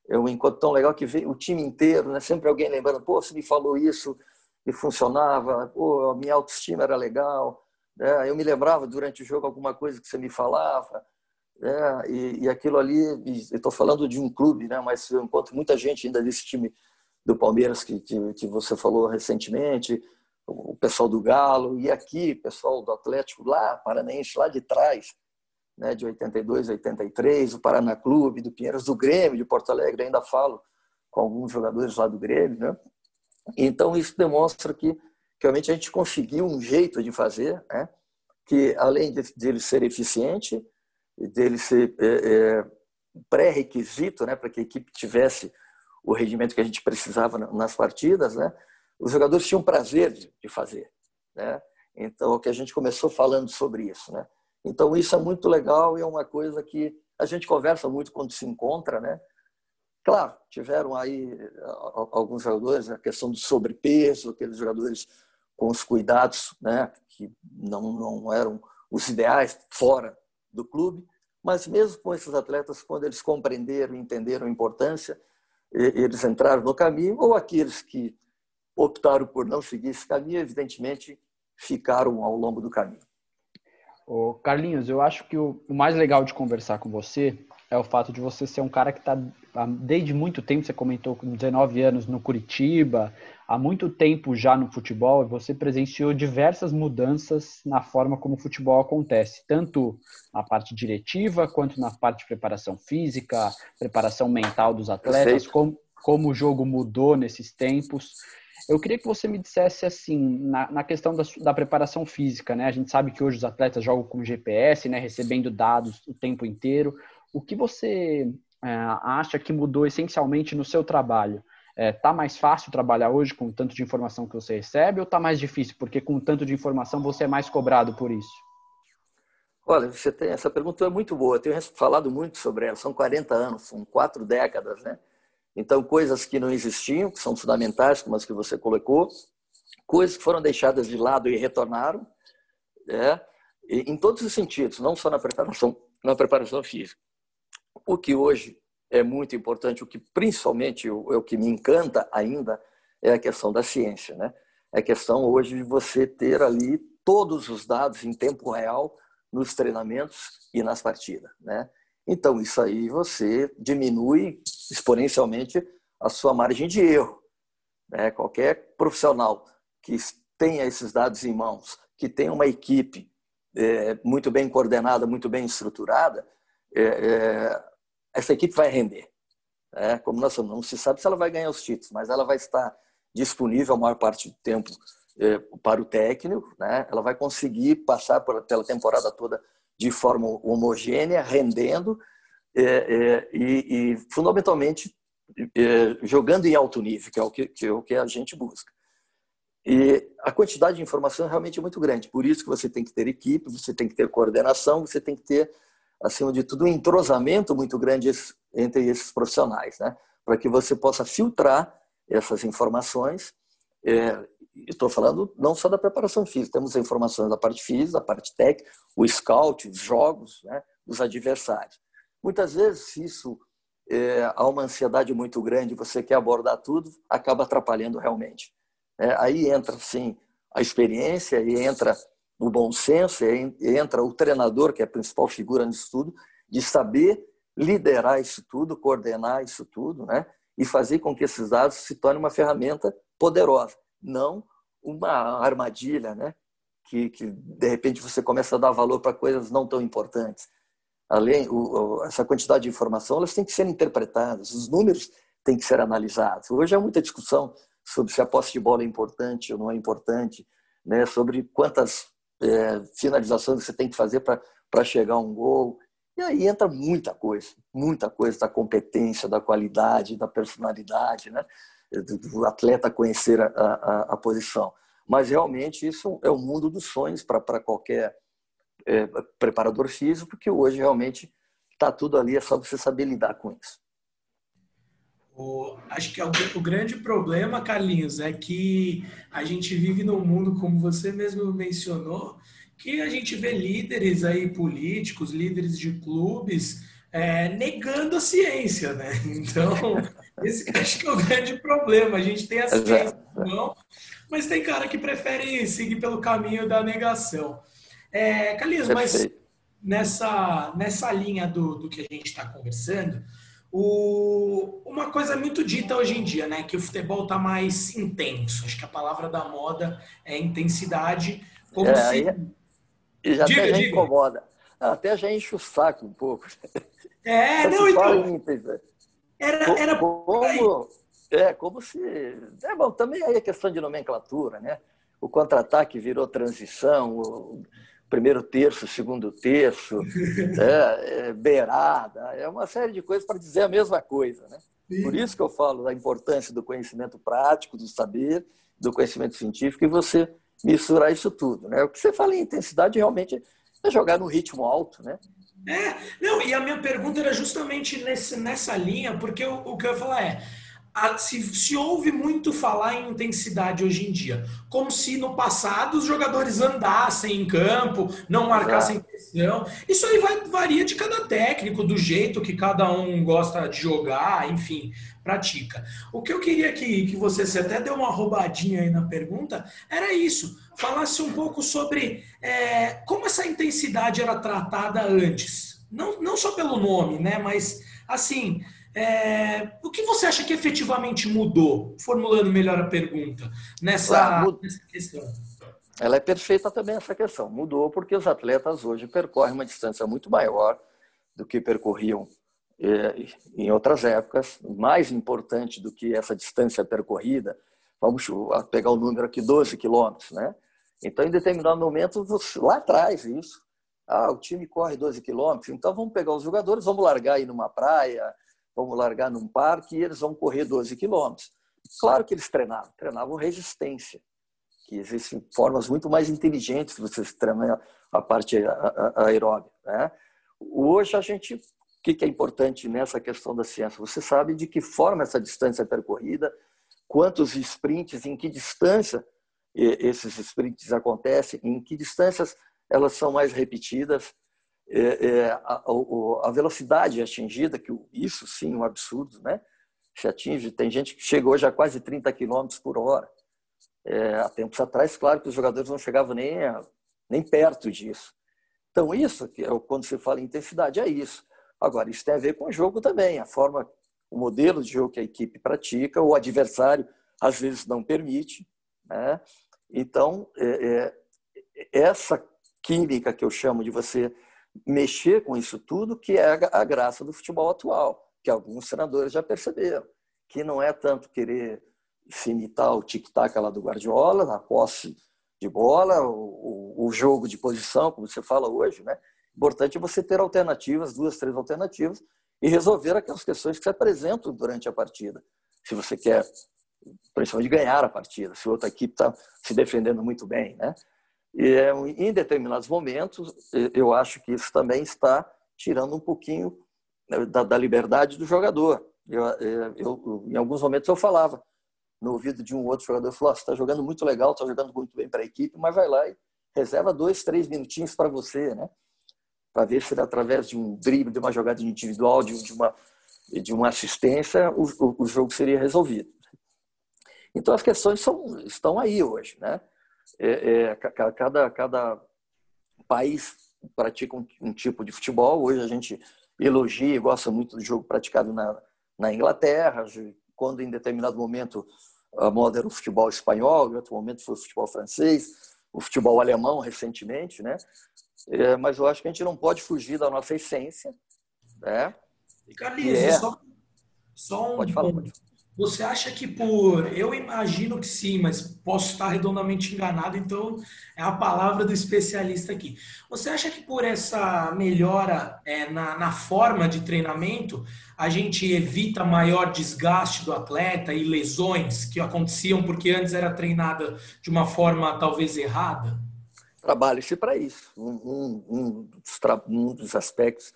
A: é um encontro tão legal que veio o time inteiro, né? Sempre alguém lembrando, pô, você me falou isso, e funcionava, pô, a minha autoestima era legal, né? eu me lembrava durante o jogo alguma coisa que você me falava, né? e, e aquilo ali, estou falando de um clube, né? mas eu encontro muita gente ainda desse time do Palmeiras que, que, que você falou recentemente, o pessoal do Galo, e aqui, pessoal do Atlético lá, Paranaense, lá de trás, né, de 82, 83, o Paraná Clube, do Pinheiros, do Grêmio, de Porto Alegre, ainda falo com alguns jogadores lá do Grêmio, né? Então, isso demonstra que realmente a gente conseguiu um jeito de fazer, né? que além de, de ele ser eficiente, dele ser é, é, pré-requisito né? para que a equipe tivesse o rendimento que a gente precisava nas partidas, né? os jogadores tinham prazer de, de fazer. Né? Então, o que a gente começou falando sobre isso. Né? Então, isso é muito legal e é uma coisa que a gente conversa muito quando se encontra, né? Claro, tiveram aí alguns jogadores, a questão do sobrepeso, aqueles jogadores com os cuidados né, que não, não eram os ideais fora do clube, mas mesmo com esses atletas, quando eles compreenderam, entenderam a importância, eles entraram no caminho, ou aqueles que optaram por não seguir esse caminho, evidentemente ficaram ao longo do caminho.
B: Ô, Carlinhos, eu acho que o mais legal de conversar com você é o fato de você ser um cara que está desde muito tempo, você comentou com 19 anos no Curitiba, há muito tempo já no futebol, você presenciou diversas mudanças na forma como o futebol acontece, tanto na parte diretiva, quanto na parte de preparação física, preparação mental dos atletas, como, como o jogo mudou nesses tempos. Eu queria que você me dissesse assim, na, na questão da, da, preparação física, né? A gente sabe que hoje os atletas jogam com GPS, né? Recebendo dados o tempo inteiro. O que você é, acha que mudou essencialmente no seu trabalho? É, tá mais fácil trabalhar hoje com o tanto de informação que você recebe ou tá mais difícil porque com o tanto de informação você é mais cobrado por isso?
A: Olha, você tem essa pergunta é muito boa. Eu tenho falado muito sobre ela. São 40 anos, são quatro décadas, né? Então coisas que não existiam, que são fundamentais, como as que você colocou, coisas que foram deixadas de lado e retornaram, né? em todos os sentidos, não só na preparação, na preparação física. O que hoje é muito importante, o que principalmente é o que me encanta ainda é a questão da ciência, né? É a questão hoje de você ter ali todos os dados em tempo real nos treinamentos e nas partidas, né? Então isso aí você diminui exponencialmente a sua margem de erro, né? Qualquer profissional que tenha esses dados em mãos, que tenha uma equipe é, muito bem coordenada, muito bem estruturada, é, é, essa equipe vai render. É, como nós falamos, não se sabe se ela vai ganhar os títulos, mas ela vai estar disponível a maior parte do tempo é, para o técnico, né? ela vai conseguir passar pela temporada toda de forma homogênea, rendendo é, é, e, e, fundamentalmente é, jogando em alto nível, que é o que, que, é o que a gente busca. E a quantidade de informação é realmente muito grande, por isso que você tem que ter equipe, você tem que ter coordenação, você tem que ter acima de tudo, um entrosamento muito grande entre esses profissionais, né? para que você possa filtrar essas informações. É, estou falando não só da preparação física, temos informações da parte física, da parte técnica, o scout, os jogos né, dos adversários. Muitas vezes isso é, há uma ansiedade muito grande, você quer abordar tudo, acaba atrapalhando realmente. É, aí entra, sim, a experiência e entra o bom senso e entra o treinador, que é a principal figura nisso tudo, de saber liderar isso tudo, coordenar isso tudo, né? E fazer com que esses dados se tornem uma ferramenta poderosa, não uma armadilha, né? Que, que de repente você começa a dar valor para coisas não tão importantes. Além, o, essa quantidade de informação, elas têm que ser interpretadas, os números têm que ser analisados. Hoje há muita discussão sobre se a posse de bola é importante ou não é importante, né? Sobre quantas é, finalizações você tem que fazer para chegar a um gol. E aí entra muita coisa, muita coisa da competência, da qualidade, da personalidade, né? Do atleta conhecer a, a, a posição. Mas realmente isso é o mundo dos sonhos para qualquer é, preparador físico, porque hoje realmente está tudo ali, é só você saber lidar com isso.
C: O, acho que o, o, grande problema, Carlinhos, é que a gente vive num mundo, como você mesmo mencionou, que a gente vê líderes aí políticos, líderes de clubes, é, negando a ciência, né? (laughs) Então, esse acho que é o grande problema. A gente tem a ciência não, mas tem cara que prefere seguir pelo caminho da negação. É, mas nessa, nessa linha do, do que a gente está conversando, o, uma coisa muito dita hoje em dia, né? Que o futebol está mais intenso. Acho que a palavra da moda é intensidade. Como é, se...
A: E já diga, até já incomoda. Até já enche o saco um pouco.
C: É, (laughs) não, então. Era, era
A: como, é, como se. É bom, também aí a questão de nomenclatura, né? O contra-ataque virou transição, o primeiro terço, segundo terço, (laughs) é, é, beirada, é uma série de coisas para dizer a mesma coisa, né? Sim. Por isso que eu falo da importância do conhecimento prático, do saber, do conhecimento científico e você misturar isso tudo, né? O que você fala em intensidade realmente é jogar no ritmo alto, né?
C: É, não, e a minha pergunta era justamente nesse, nessa linha, porque o, o que eu ia falar é, a, se, se ouve muito falar em intensidade hoje em dia, como se no passado os jogadores andassem em campo, não marcassem pressão. Isso aí vai, varia de cada técnico, do jeito que cada um gosta de jogar, enfim pratica. O que eu queria que, que você, você até deu uma roubadinha aí na pergunta, era isso. Falasse um pouco sobre é, como essa intensidade era tratada antes. Não, não só pelo nome, né? Mas, assim, é, o que você acha que efetivamente mudou? Formulando melhor a pergunta, nessa, ah, nessa questão.
A: Ela é perfeita também essa questão. Mudou porque os atletas hoje percorrem uma distância muito maior do que percorriam é, em outras épocas, mais importante do que essa distância percorrida, vamos pegar o número aqui, 12 quilômetros, né? Então, em determinado momento, lá atrás, isso, ah, o time corre 12 quilômetros, então vamos pegar os jogadores, vamos largar aí numa praia, vamos largar num parque e eles vão correr 12 quilômetros. Claro que eles treinavam, treinavam resistência, que existem formas muito mais inteligentes de você treinar a parte aeróbica. Né? Hoje a gente o que é importante nessa questão da ciência? Você sabe de que forma essa distância é percorrida, quantos sprints, em que distância esses sprints acontecem, em que distâncias elas são mais repetidas, é, é, a velocidade atingida, que isso sim é um absurdo, né? Se atinge, tem gente que chega hoje a quase 30 km por hora. É, há tempos atrás, claro que os jogadores não chegavam nem, nem perto disso. Então, isso, que é quando se fala em intensidade, é isso. Agora, isso tem a ver com o jogo também, a forma, o modelo de jogo que a equipe pratica, o adversário às vezes não permite. Né? Então, é, é, essa química que eu chamo de você mexer com isso tudo, que é a graça do futebol atual, que alguns treinadores já perceberam, que não é tanto querer se imitar o tic-tac lá do Guardiola, a posse de bola, o, o, jogo de posição, como você fala hoje, né? Importante é você ter alternativas, duas, três alternativas, e resolver aquelas questões que se apresentam durante a partida. Se você quer, principalmente, ganhar a partida, se outra equipe está se defendendo muito bem. Né? E é, em determinados momentos, eu acho que isso também está tirando um pouquinho né, da, da liberdade do jogador. Eu, eu, eu, em alguns momentos eu falava no ouvido de um outro jogador, falou, oh, você está jogando muito legal, está jogando muito bem para a equipe, mas vai lá e reserva dois, três minutinhos para você, né? Para ver se através de um drible, de uma jogada individual, de, uma, de uma assistência, o, o, o jogo seria resolvido. Então as questões são, estão aí hoje, né? É, é, cada, cada país pratica um, um, tipo de futebol. Hoje a gente elogia e gosta muito do jogo praticado na, na Inglaterra, quando em determinado momento a moda era o futebol espanhol, em outro momento foi o futebol francês, o futebol alemão recentemente, né? É, mas eu acho que a gente não pode fugir da nossa essência, né?
C: E Carlinhos, é... só, só um pode falar, pode falar. Você acha que por. Eu imagino que sim, mas posso estar redondamente enganado, então é a palavra do especialista aqui. Você acha que por essa melhora é, na, na forma de treinamento, a gente evita maior desgaste do atleta e lesões que aconteciam porque antes era treinada de uma forma talvez errada?
A: Trabalhe-se para isso. Um, um, dos, um dos aspectos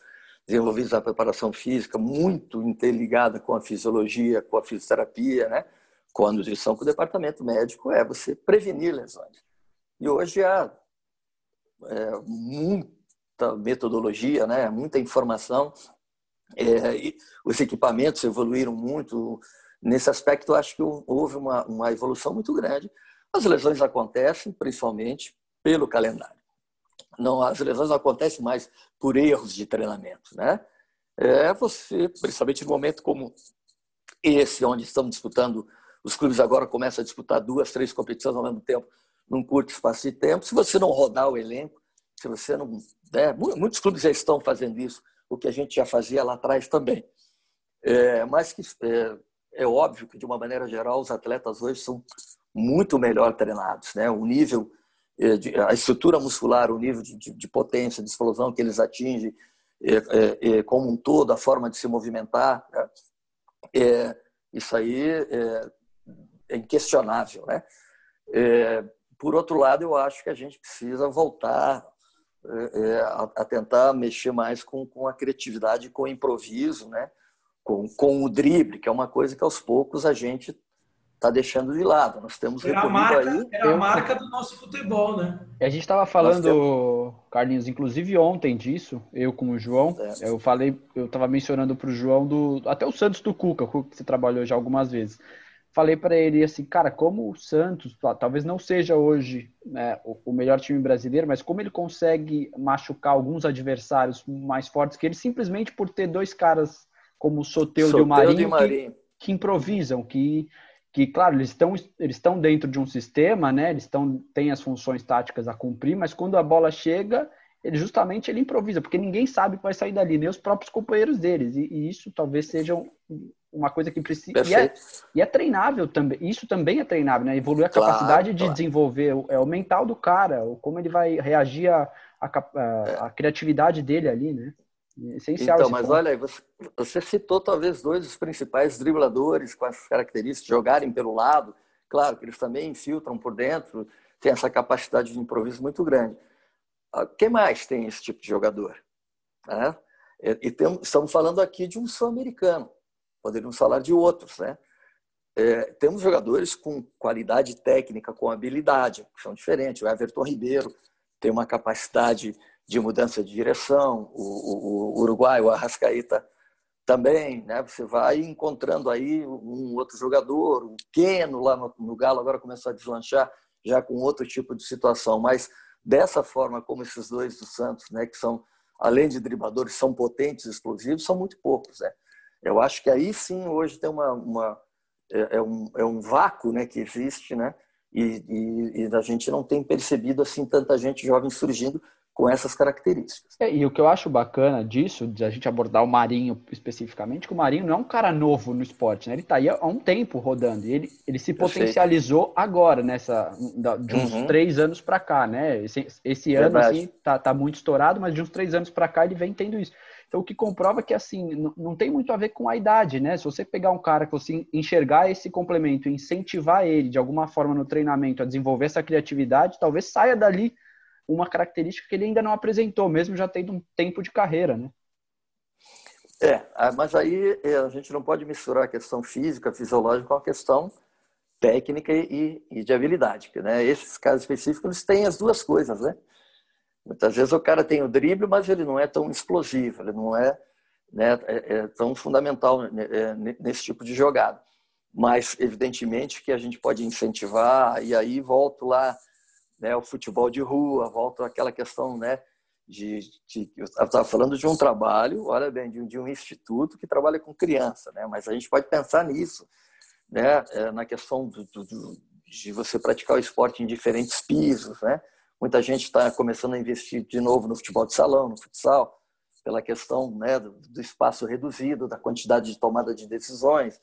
A: desenvolvidos na preparação física, muito interligada com a fisiologia, com a fisioterapia, né? com a nutrição, com o departamento médico, é você prevenir lesões. E hoje há é, muita metodologia, né? muita informação, é, os equipamentos evoluíram muito. Nesse aspecto, acho que houve uma, uma evolução muito grande. As lesões acontecem, principalmente, pelo calendário não, as lesões não acontecem mais por erros de treinamento, né? É você, principalmente no momento como esse, onde estamos disputando, os clubes agora começam a disputar duas, três competições ao mesmo tempo, num curto espaço de tempo. Se você não rodar o elenco, se você não. Né? Muitos clubes já estão fazendo isso, o que a gente já fazia lá atrás também. É, mas que é, é óbvio que, de uma maneira geral, os atletas hoje são muito melhor treinados. Né? O nível a estrutura muscular, o nível de, de potência, de explosão que eles atingem, é, é, como um todo, a forma de se movimentar, é, isso aí é inquestionável. Né? por outro lado, eu acho que a gente precisa voltar a, a, tentar mexer mais com, com a criatividade, com o improviso, né? com, com o drible, que é uma coisa que aos poucos a gente está deixando de lado. Nós temos
C: é a marca, aí. É a marca do nosso futebol, né?
B: A gente estava falando, temos... Carlinhos, inclusive ontem disso, eu com o João, é. eu falei, eu estava mencionando para o João do, até o Santos do Cuca, que você trabalhou já algumas vezes. Falei para ele assim, cara, como o Santos, talvez não seja hoje né, o melhor time brasileiro, mas como ele consegue machucar alguns adversários mais fortes que ele, simplesmente por ter dois caras como o Soteudo, e o Marinho, que, que improvisam, que que, claro, eles estão, eles estão dentro de um sistema, né? Eles estão, têm as funções táticas a cumprir, mas quando a bola chega, ele justamente ele improvisa, porque ninguém sabe que vai sair dali, nem os próprios companheiros deles. E, e isso talvez seja uma coisa que precisa. E é, e é, treinável também. Isso também é treinável, né? Evoluir a claro, capacidade de claro. desenvolver é o mental do cara, como ele vai reagir à a, a, a, a criatividade dele ali, né?
A: Essencial então, mas ponto. olha, você, você citou talvez dois dos principais dribladores com essas características, jogarem pelo lado. Claro que eles também infiltram por dentro, tem essa capacidade de improviso muito grande. Ah, quem mais tem esse tipo de jogador? É? E tem, estamos falando aqui de um sul-americano, poderíamos falar de outros. Né? É, temos jogadores com qualidade técnica, com habilidade, que são diferentes. O Everton Ribeiro tem uma capacidade de mudança de direção, o, o, o Uruguai, o Arrascaíta também, né? Você vai encontrando aí um outro jogador, o Keno lá no, no Galo agora começou a deslanchar já com outro tipo de situação, mas dessa forma como esses dois do Santos, né, que são além de dribladores, são potentes, explosivos, são muito poucos, né? Eu acho que aí sim hoje tem uma, uma é, é um, é um vácuo, né, que existe, né? E, e, e a gente não tem percebido assim tanta gente jovem surgindo com essas características.
B: É, e o que eu acho bacana disso, de a gente abordar o Marinho especificamente, que o Marinho não é um cara novo no esporte, né? Ele está aí há um tempo rodando e ele, ele se potencializou agora, nessa, de uns uhum. três anos para cá, né? Esse, esse ano, assim, tá, tá muito estourado, mas de uns três anos para cá ele vem tendo isso. Então, o que comprova que, assim, não, não tem muito a ver com a idade, né? Se você pegar um cara que você enxergar esse complemento, incentivar ele de alguma forma no treinamento a desenvolver essa criatividade, talvez saia dali uma característica que ele ainda não apresentou, mesmo já tendo um tempo de carreira, né?
A: É, ah, mas aí é, a gente não pode misturar a questão física, fisiológica com a questão técnica e, e de habilidade, né, esses casos específicos eles têm as duas coisas, né? Muitas vezes o cara tem o drible, mas ele não é tão explosivo, ele não é né, é, é tão fundamental né, é, nesse tipo de jogada. Mas, evidentemente, que a gente pode incentivar, e aí volto lá né, o futebol de rua, volto àquela questão né, de, de eu estava falando de um trabalho, olha bem, de, de, um instituto que trabalha com criança, né? Mas a gente pode pensar nisso, né? É, na questão do, do, de você praticar o esporte em diferentes pisos, né? Muita gente está começando a investir de novo no futebol de salão, no futsal, pela questão né, do, do espaço reduzido, da quantidade de tomada de decisões,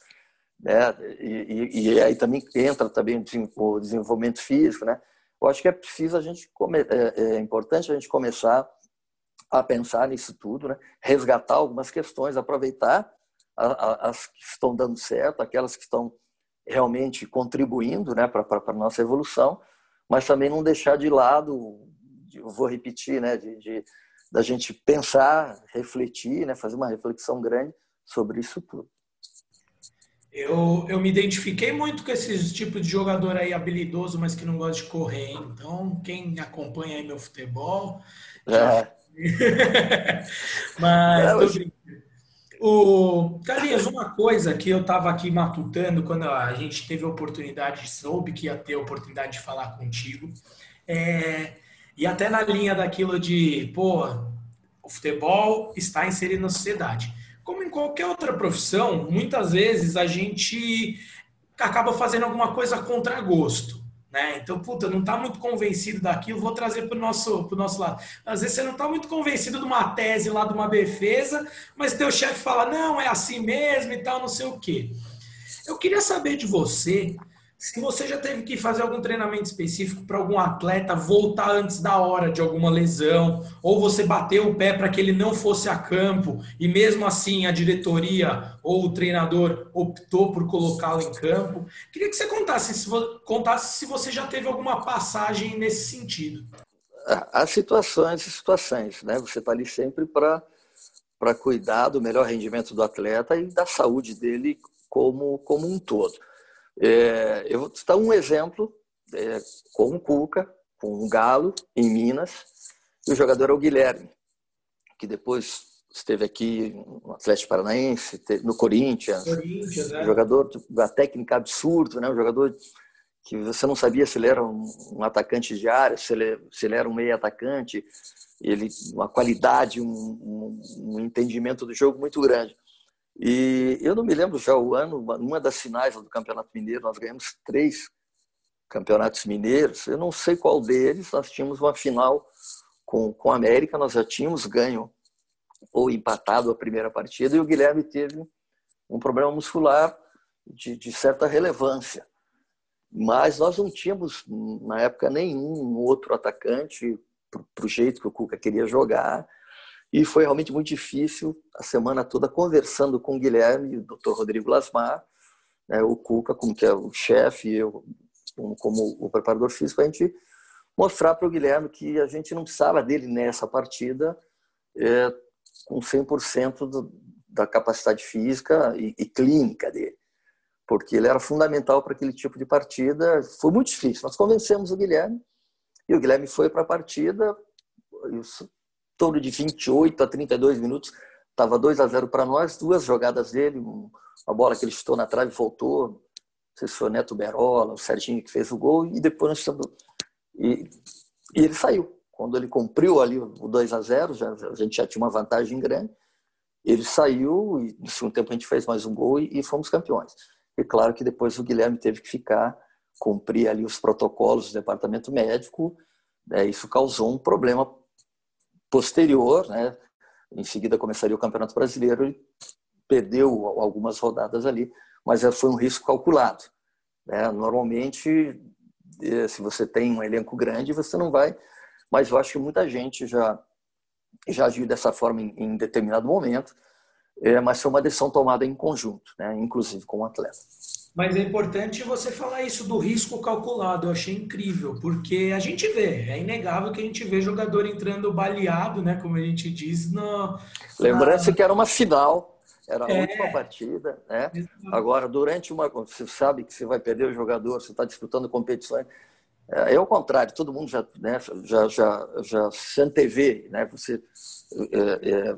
A: né? E, e, e aí também entra também o desenvolvimento físico, né? Eu acho que é preciso a gente é, é importante a gente começar a pensar nisso tudo, né? resgatar algumas questões, aproveitar as que estão dando certo, aquelas que estão realmente contribuindo né, para a nossa evolução, mas também não deixar de lado, vou repetir, né, de, de da gente pensar, refletir, né, fazer uma reflexão grande sobre isso tudo.
C: Eu, eu me identifiquei muito com esses tipos de jogador aí habilidoso, mas que não gosta de correr. Então, quem acompanha aí meu futebol. É. (laughs) mas, é. O Carlinhos, uma coisa que eu estava aqui matutando quando a gente teve a oportunidade, soube que ia ter a oportunidade de falar contigo, é, e até na linha daquilo de, pô, o futebol está inserido na sociedade como em qualquer outra profissão, muitas vezes a gente acaba fazendo alguma coisa contra gosto. Né? Então, puta, não está muito convencido daquilo, vou trazer para o nosso, nosso lado. Às vezes você não está muito convencido de uma tese lá, de uma defesa, mas teu chefe fala, não, é assim mesmo e tal, não sei o quê. Eu queria saber de você se você já teve que fazer algum treinamento específico para algum atleta voltar antes da hora de alguma lesão, ou você bateu o pé para que ele não fosse a campo e mesmo assim a diretoria ou o treinador optou por colocá-lo em campo. Queria que você contasse se, contasse se você já teve alguma passagem nesse sentido.
A: Há situações e situações, né? Você está ali sempre para para cuidar do melhor rendimento do atleta e da saúde dele como, como um todo. É, eu vou citar um exemplo é, com o Cuca, com o Galo, em Minas, e o jogador é o Guilherme, que depois esteve aqui no Atlético Paranaense, no Corinthians, Corinthians é. jogador da técnica absurdo, né? um jogador que você não sabia se ele era um, um atacante de área, se ele, se ele era um meio atacante, ele uma qualidade, um, um, um entendimento do jogo muito grande. E eu não me lembro já o ano, uma das finais do Campeonato Mineiro, nós ganhamos três campeonatos mineiros. Eu não sei qual deles, nós tínhamos uma final com, com a América, nós já tínhamos ganho ou empatado a primeira partida, e o Guilherme teve um problema muscular de, de certa relevância. Mas nós não tínhamos, na época, nenhum outro atacante para o jeito que o Cuca queria jogar. E foi realmente muito difícil a semana toda conversando com o Guilherme, o Dr. Rodrigo Lasmar, né, o Cuca, como que é o chefe, eu como o preparador físico, a gente mostrar para o Guilherme que a gente não precisava dele nessa partida é, com 100% do, da capacidade física e, e clínica dele, porque ele era fundamental para aquele tipo de partida. Foi muito difícil. Nós convencemos o Guilherme e o Guilherme foi para a partida torno de 28 a 32 minutos, estava 2 a 0 para nós, duas jogadas dele, uma bola que ele chutou na trave voltou, não sei se foi o Neto Berola, o Serginho que fez o gol, e depois nós estamos... E, e ele saiu. Quando ele cumpriu ali o 2 a 0 já, a gente já tinha uma vantagem grande, ele saiu e no segundo tempo a gente fez mais um gol e, e fomos campeões. E claro que depois o Guilherme teve que ficar, cumprir ali os protocolos do departamento médico, né, isso causou um problema posterior, né? Em seguida começaria o Campeonato Brasileiro e perdeu algumas rodadas ali, mas foi um risco calculado. Né? Normalmente, eh, se você tem um elenco grande, você não vai, mas eu acho que muita gente já já agiu dessa forma em, em determinado momento, é, mas foi uma decisão tomada em conjunto, né? inclusive com o atleta.
C: Mas é importante você falar isso do risco calculado. Eu achei incrível, porque a gente vê, é inegável que a gente vê jogador entrando baleado, né? Como a gente diz, no,
A: Lembrando na... que era uma final, era a é, última partida, né? Agora, durante uma. Você sabe que você vai perder o jogador, você está disputando competições. É, é o contrário, todo mundo já, né, já, já, já se antevê, né? Você é,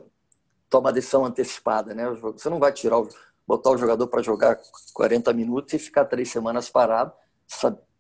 A: toma decisão antecipada, né? Você não vai tirar, botar o jogador para jogar 40 minutos e ficar três semanas parado,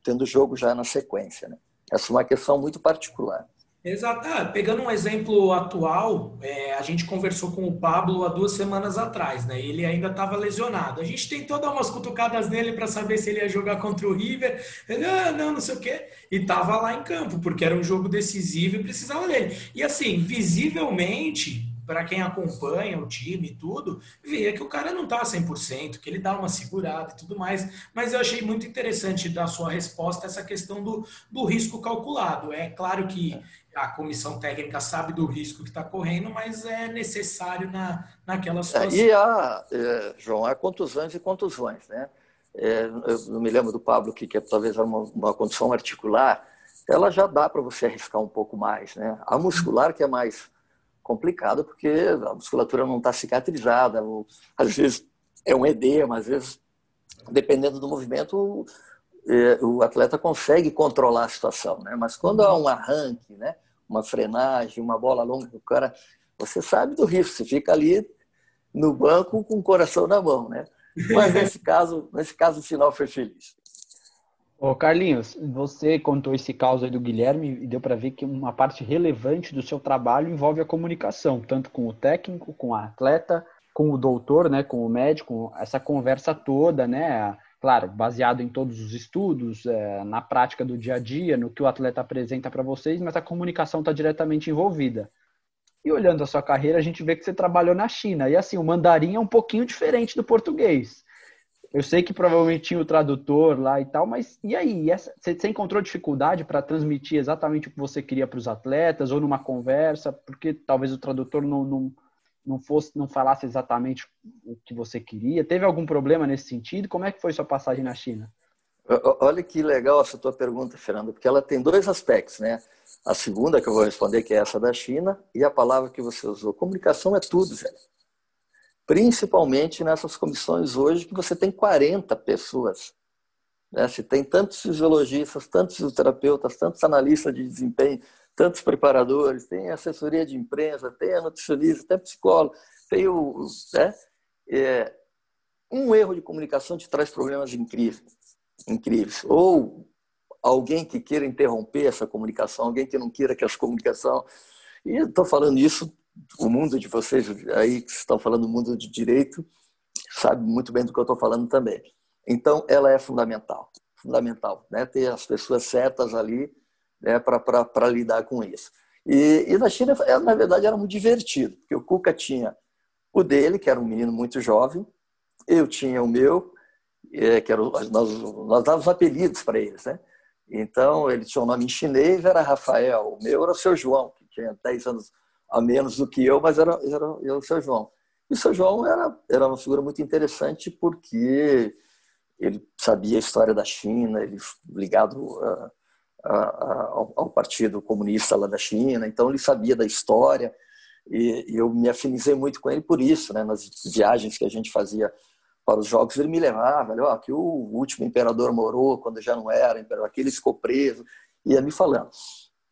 A: tendo o jogo já na sequência, né? Essa é uma questão muito particular.
C: Exato. Ah, pegando um exemplo atual, é, a gente conversou com o Pablo há duas semanas atrás, né? Ele ainda estava lesionado. A gente tentou dar umas cutucadas nele para saber se ele ia jogar contra o River. Ele, ah, não, não sei o quê. E estava lá em campo, porque era um jogo decisivo e precisava dele. E assim, visivelmente, para quem acompanha o time e tudo, vê que o cara não tá 100%, que ele dá uma segurada e tudo mais. Mas eu achei muito interessante da sua resposta essa questão do, do risco calculado. É claro que a comissão técnica sabe do risco que está correndo, mas é necessário na, naquela situação.
A: É, e há, é, João, há contusões e contusões, né? É, eu não me lembro do Pablo que, que é, talvez uma, uma condição articular, ela já dá para você arriscar um pouco mais, né? A muscular que é mais complicado porque a musculatura não está cicatrizada, ou, às vezes é um edema, às vezes, dependendo do movimento, é, o atleta consegue controlar a situação, né? Mas quando há um arranque, né? Uma frenagem, uma bola longa, o cara, você sabe do risco, você fica ali no banco com o coração na mão, né? Mas nesse caso, nesse caso o final foi feliz.
B: Ô Carlinhos, você contou esse caso aí do Guilherme e deu para ver que uma parte relevante do seu trabalho envolve a comunicação, tanto com o técnico, com o atleta, com o doutor, né, com o médico, essa conversa toda, né, claro, baseado em todos os estudos, é, na prática do dia a dia, no que o atleta apresenta para vocês, mas a comunicação está diretamente envolvida. E olhando a sua carreira, a gente vê que você trabalhou na China. E assim, o mandarim é um pouquinho diferente do português. Eu sei que provavelmente tinha o tradutor lá e tal, mas e aí? você, encontrou dificuldade para transmitir exatamente o que você queria para os atletas ou numa conversa? Porque talvez o tradutor não, não, não, fosse, não falasse exatamente o que você queria? Teve algum problema nesse sentido? Como é que foi sua passagem na China?
A: Olha que legal essa tua pergunta, Fernando, porque ela tem dois aspectos, né? A segunda que eu vou responder, que é essa da China, e a palavra que você usou. Comunicação é tudo, velho principalmente nessas comissões hoje que você tem 40 pessoas. Né? Se tem tantos fisiologistas, tantos fisioterapeutas, tantos analistas de desempenho, tantos preparadores, tem assessoria de imprensa, tem a nutricionista, tem psicólogo, tem o. Né? É, um erro de comunicação te traz problemas incríveis. incríveis. Ou alguém que queira interromper essa comunicação, alguém que não queira que essa comunicação. E estou falando isso o mundo de vocês aí que estão falando do mundo de direito sabe muito bem do que eu estou falando também. Então, ela é fundamental, fundamental, né? Ter as pessoas certas ali né, para lidar com isso. E, e na China, na verdade, era muito divertido, porque o Cuca tinha o dele, que era um menino muito jovem, eu tinha o meu, é, que era, nós, nós dávamos apelidos para eles, né? Então, ele tinha um nome em chinês, era Rafael, o meu era o seu João, que tinha 10 anos a menos do que eu, mas era, era, era o seu João. E o seu João era, era uma figura muito interessante porque ele sabia a história da China, ele ligado a, a, a, ao, Partido Comunista lá da China, então ele sabia da história e, e, eu me afinizei muito com ele por isso, né? Nas viagens que a gente fazia para os jogos, ele me levava, olha, aqui o último imperador morou quando já não era imperador, aqui ele ficou preso, ia me falando.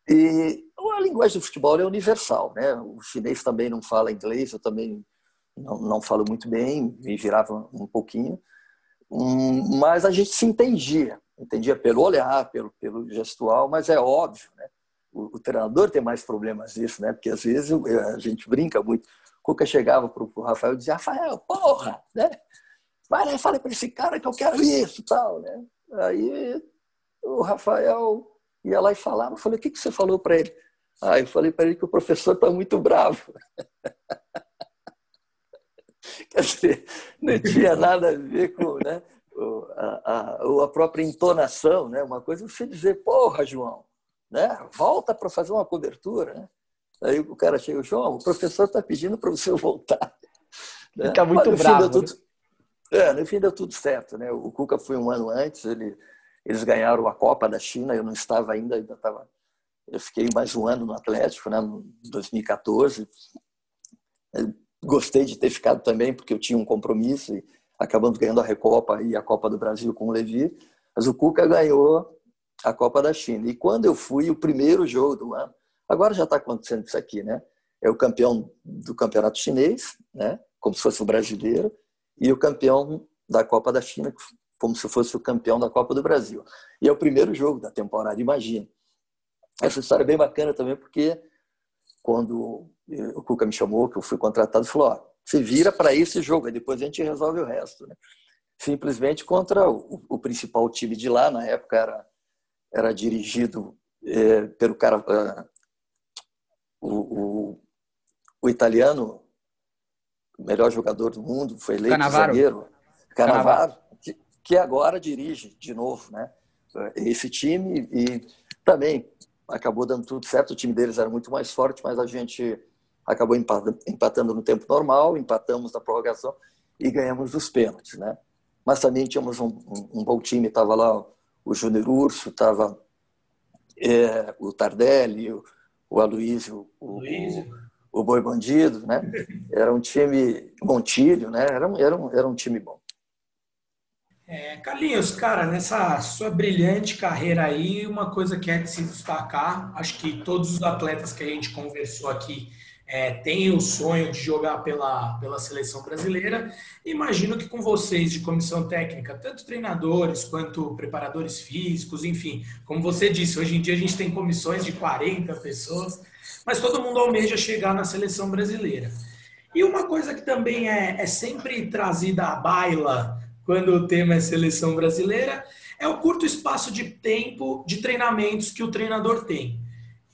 A: E a linguagem do futebol é universal, né? O chinês também não fala inglês, eu também não, não falo muito bem, me virava um pouquinho, hum, mas a gente se entendia, entendia pelo olhar, pelo, pelo gestual, mas é óbvio, né? O, o treinador tem mais problemas nisso, né? Porque às vezes a gente brinca muito. O Cuca chegava para o Rafael e dizia: Rafael, porra, né? Vai lá e fala para esse cara que eu quero isso tal, né? Aí o Rafael ia lá e falava. Eu falei, o que, que você falou para ele? Ah, eu falei para ele que o professor está muito bravo. (laughs) Quer dizer, não tinha nada a ver com né, a, a, a própria entonação, né? Uma coisa você dizer, porra, João, né? volta para fazer uma cobertura. Né? Aí o cara chega, João, o professor está pedindo para você (laughs) voltar.
B: Né? Fica muito bravo.
A: Tudo, é, no fim deu tudo certo. Né? O Cuca foi um ano antes, ele eles ganharam a Copa da China, eu não estava ainda, ainda estava. Eu fiquei mais um ano no Atlético, né, em 2014. Eu gostei de ter ficado também, porque eu tinha um compromisso e acabamos ganhando a Recopa e a Copa do Brasil com o Levi. Mas o Cuca ganhou a Copa da China. E quando eu fui, o primeiro jogo do ano, agora já está acontecendo isso aqui, né? é o campeão do campeonato chinês, né? como se fosse o brasileiro, e o campeão da Copa da China, como se fosse o campeão da Copa do Brasil. E é o primeiro jogo da temporada, imagina. Essa história é bem bacana também, porque quando o Cuca me chamou, que eu fui contratado, falou: ó, se vira para esse jogo, aí depois a gente resolve o resto. Né? Simplesmente contra o, o, principal time de lá, na época era, era dirigido é, pelo cara, uh, o, o, o italiano o melhor jogador do mundo, foi eleito Canavaro. zagueiro, Canavaro, que, que agora dirige de novo né, esse time e também acabou dando tudo certo. O time deles era muito mais forte, mas a gente acabou empatando no tempo normal, empatamos na prorrogação e ganhamos os pênaltis, né? Mas também tínhamos um, um, um bom time, estava lá o Júnior Urso, estava é, o Tardelli, o, o Aloysio, o, o, o Boi Bandido, né? (laughs) Era um time Montilho, né? Era, era, um, era um time bom.
C: É, Carlinhos, cara, nessa sua brilhante carreira aí, uma coisa que é de se destacar, acho que todos os atletas que a gente conversou aqui é, têm o sonho de jogar pela, pela seleção brasileira. Imagino que com vocês de comissão técnica, tanto treinadores quanto preparadores físicos, enfim, como você disse, hoje em dia a gente tem comissões de 40 pessoas mas todo mundo almeja chegar na seleção brasileira. E uma coisa que também é, é sempre trazida à baila quando o tema é seleção brasileira é o curto espaço de tempo de treinamentos que o treinador tem.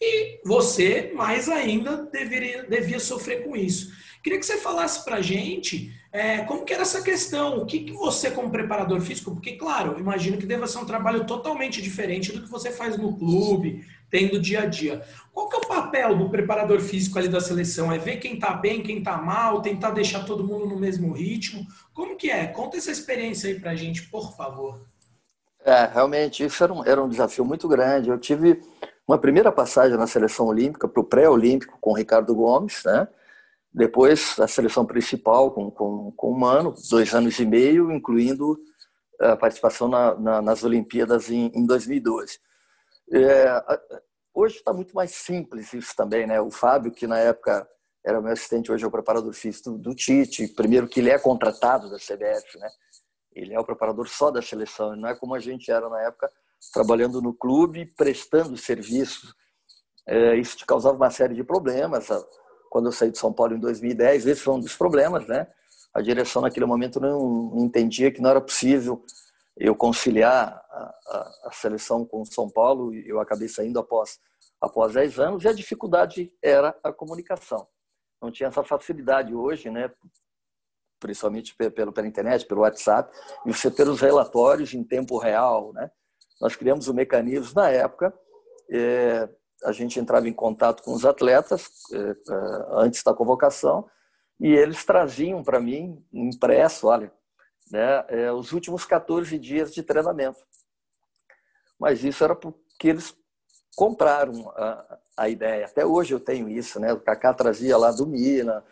C: E você, mais ainda, deveria, devia sofrer com isso. Queria que você falasse para a gente é, como que era essa questão, o que, que você como preparador físico, porque claro, imagino que deva ser um trabalho totalmente diferente do que você faz no clube, tem do dia a dia. Qual que é o papel do preparador físico ali da seleção? É ver quem está bem, quem está mal, tentar deixar todo mundo no mesmo ritmo? Como que é? Conta essa experiência aí para a gente, por favor.
A: É, realmente, isso era um, era um desafio muito grande. Eu tive uma primeira passagem na seleção olímpica, para o pré-olímpico, com o Ricardo Gomes, né? Depois, a seleção principal com, com, com o Mano, dois anos e meio, incluindo a participação na, na, nas Olimpíadas em, em 2012. É, hoje está muito mais simples isso também, né? O Fábio, que na época era meu assistente, hoje é o preparador físico do, do Tite. Primeiro que ele é contratado da CBF, né? Ele é o preparador só da seleção, não é como a gente era na época, trabalhando no clube, prestando serviço. É, isso te causava uma série de problemas. Quando eu saí de São Paulo em 2010, esse foi um dos problemas, né? A direção naquele momento não entendia que não era possível eu conciliar a, a, a seleção com São Paulo eu acabei saindo após após 10 anos e a dificuldade era a comunicação. Não tinha essa facilidade hoje, né? principalmente pelo, pela internet, pelo WhatsApp, e você ter os relatórios em tempo real. Né? Nós criamos um mecanismo na época, é, a gente entrava em contato com os atletas é, é antes da convocação e eles traziam para mim impresso, olha, né, é, os últimos 14 dias de treinamento. Mas isso era porque eles compraram a, a ideia. Até hoje eu tenho isso, né? O Kaká trazia lá do Mina,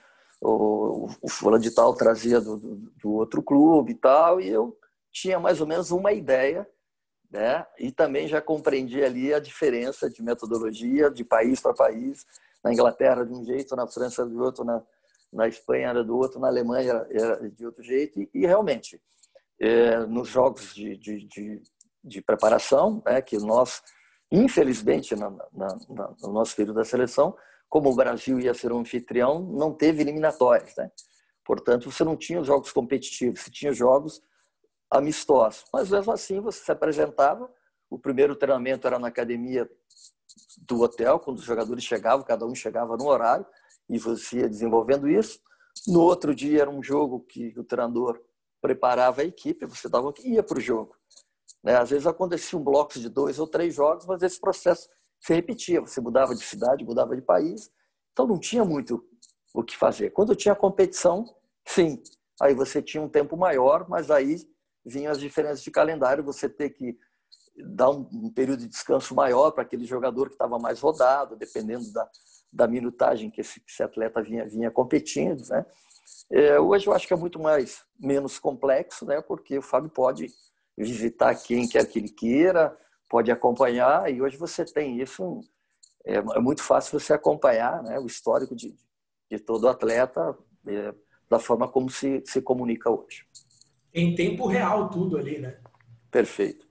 A: o, o de tal trazia do, do, do, outro clube e tal, e eu tinha mais ou menos uma ideia, né? E também já compreendia ali a diferença de metodologia de país para país. Na Inglaterra de um jeito, na França de outro, na, na Espanha era do outro, na Alemanha era de outro jeito, e, e realmente, é, nos jogos de, de, de, de, preparação, né, que nós, infelizmente, na, na, na, no nosso período da seleção, como o Brasil ia ser um anfitrião, não teve eliminatórias, né? Portanto, você não tinha os jogos competitivos, você tinha jogos amistosos. Mas mesmo assim, você se apresentava. O primeiro treinamento era na academia do hotel, quando os jogadores chegavam, cada um chegava no horário e você ia desenvolvendo isso. No outro dia era um jogo que o treinador preparava a equipe, você dava ia para o jogo. Né? Às vezes acontecia um bloco de dois ou três jogos, mas esse processo se repetia. Você mudava de cidade, mudava de país, então não tinha muito o que fazer. Quando tinha competição, sim, aí você tinha um tempo maior, mas aí vinham as diferenças de calendário, você ter que dar um período de descanso maior para aquele jogador que estava mais rodado, dependendo da, da minutagem que esse, esse atleta vinha, vinha competindo, né? É, hoje eu acho que é muito mais menos complexo, né? Porque o Fábio pode visitar quem quer que ele queira, pode acompanhar e hoje você tem isso é, é muito fácil você acompanhar né, o histórico de, de todo atleta é, da forma como se, se comunica hoje.
C: Em tempo real tudo ali, né?
A: Perfeito.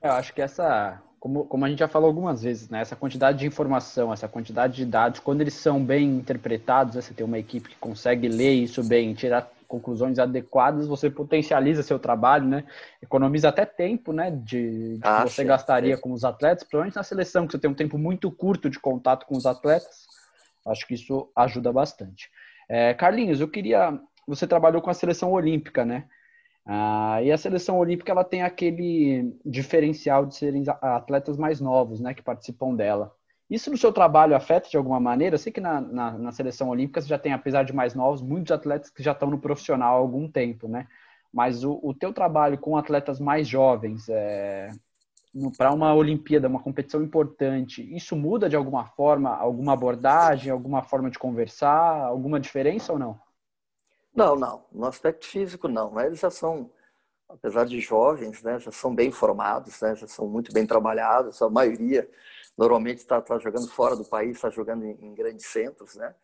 B: Eu acho que essa, como, como a gente já falou algumas vezes, né, essa quantidade de informação, essa quantidade de dados, quando eles são bem interpretados, né, você tem uma equipe que consegue ler isso bem, tirar conclusões adequadas, você potencializa seu trabalho, né? Economiza até tempo, né? De, de ah, que você sim, gastaria sim. com os atletas, provavelmente na seleção, que você tem um tempo muito curto de contato com os atletas. Acho que isso ajuda bastante. É, Carlinhos, eu queria. Você trabalhou com a seleção olímpica, né? Ah, e a seleção olímpica ela tem aquele diferencial de serem atletas mais novos, né, que participam dela. Isso no seu trabalho afeta de alguma maneira? Eu sei que na, na, na, seleção olímpica você já tem, apesar de mais novos, muitos atletas que já estão no profissional há algum tempo, né? Mas o, o teu trabalho com atletas mais jovens, é, para uma Olimpíada, uma competição importante, isso muda de alguma forma, alguma abordagem, alguma forma de conversar, alguma diferença ou não?
A: Não, não. No aspecto físico, não. Eles já são, apesar de jovens, né, já são bem formados, né, já são muito bem trabalhados, a maioria normalmente está tá jogando fora do país, está jogando em, em, grandes centros, né?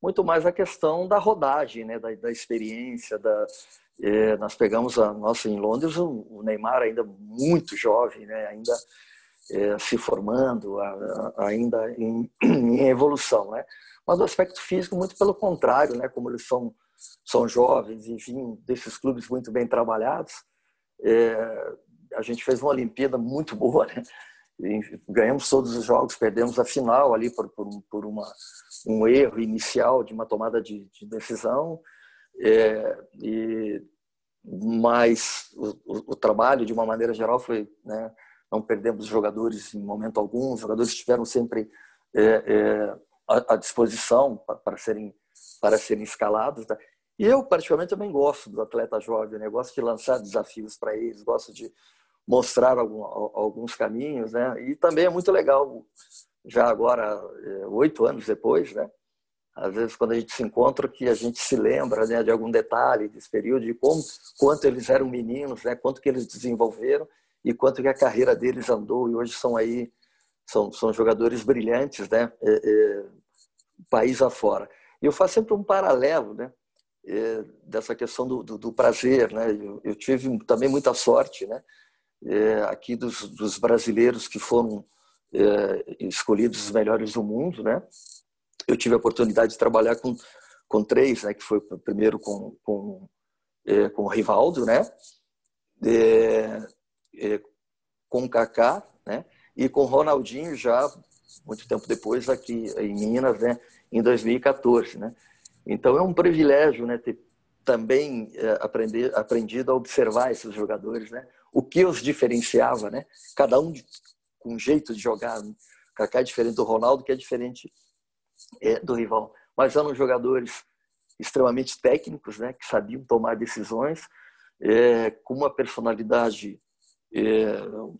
A: Muito mais a questão da rodagem, né? Da, da experiência, da é, nós pegamos a nossa em Londres o, o Neymar ainda muito jovem, né? Ainda é, se formando, a, a, ainda em, (clears throat) em, evolução, né? Mas o aspecto físico muito pelo contrário, né? Como eles são são jovens, enfim, desses clubes muito bem trabalhados, é, a gente fez uma Olimpíada muito boa, né? ganhamos todos os jogos, perdemos a final ali por, por, por uma, um erro inicial de uma tomada de, de decisão. É, e, mas o, o, o, trabalho, de uma maneira geral, foi. Né, não perdemos jogadores em momento algum, os jogadores estiveram sempre é, é, à, à, disposição para, para, serem, para serem escalados. Né? E eu, particularmente, também gosto do atleta jovem, né? gosto de lançar desafios para eles, gosto de mostrar algum, alguns caminhos, né? E também é muito legal, já agora, é, oito anos depois, né? Às vezes, quando a gente se encontra, que a gente se lembra né, de algum detalhe desse período, de como, quanto eles eram meninos, né? Quanto que eles desenvolveram e quanto que a carreira deles andou. E hoje são aí, são, são jogadores brilhantes, né? É, é, país afora. Eu faço sempre um paralelo, né? É, dessa questão do, do, do prazer, né? Eu, eu, tive também muita sorte, né? é, aqui dos, dos, brasileiros que foram é, escolhidos os melhores do mundo, né? Eu tive a oportunidade de trabalhar com, com três, né? Que foi primeiro com, com, com o Rivaldo, né? Com o Kaká, né? E com o Ronaldinho já muito tempo depois aqui em Minas, né? Em 2014, né? Então é um privilégio, né? Ter também é, aprender, aprendido a observar esses jogadores, né? o que os diferenciava, né? Cada um com um jeito de jogar. Né? Kaká é diferente do Ronaldo, que é diferente é, do rival. Mas eram jogadores extremamente técnicos, né? Que sabiam tomar decisões, é, com uma personalidade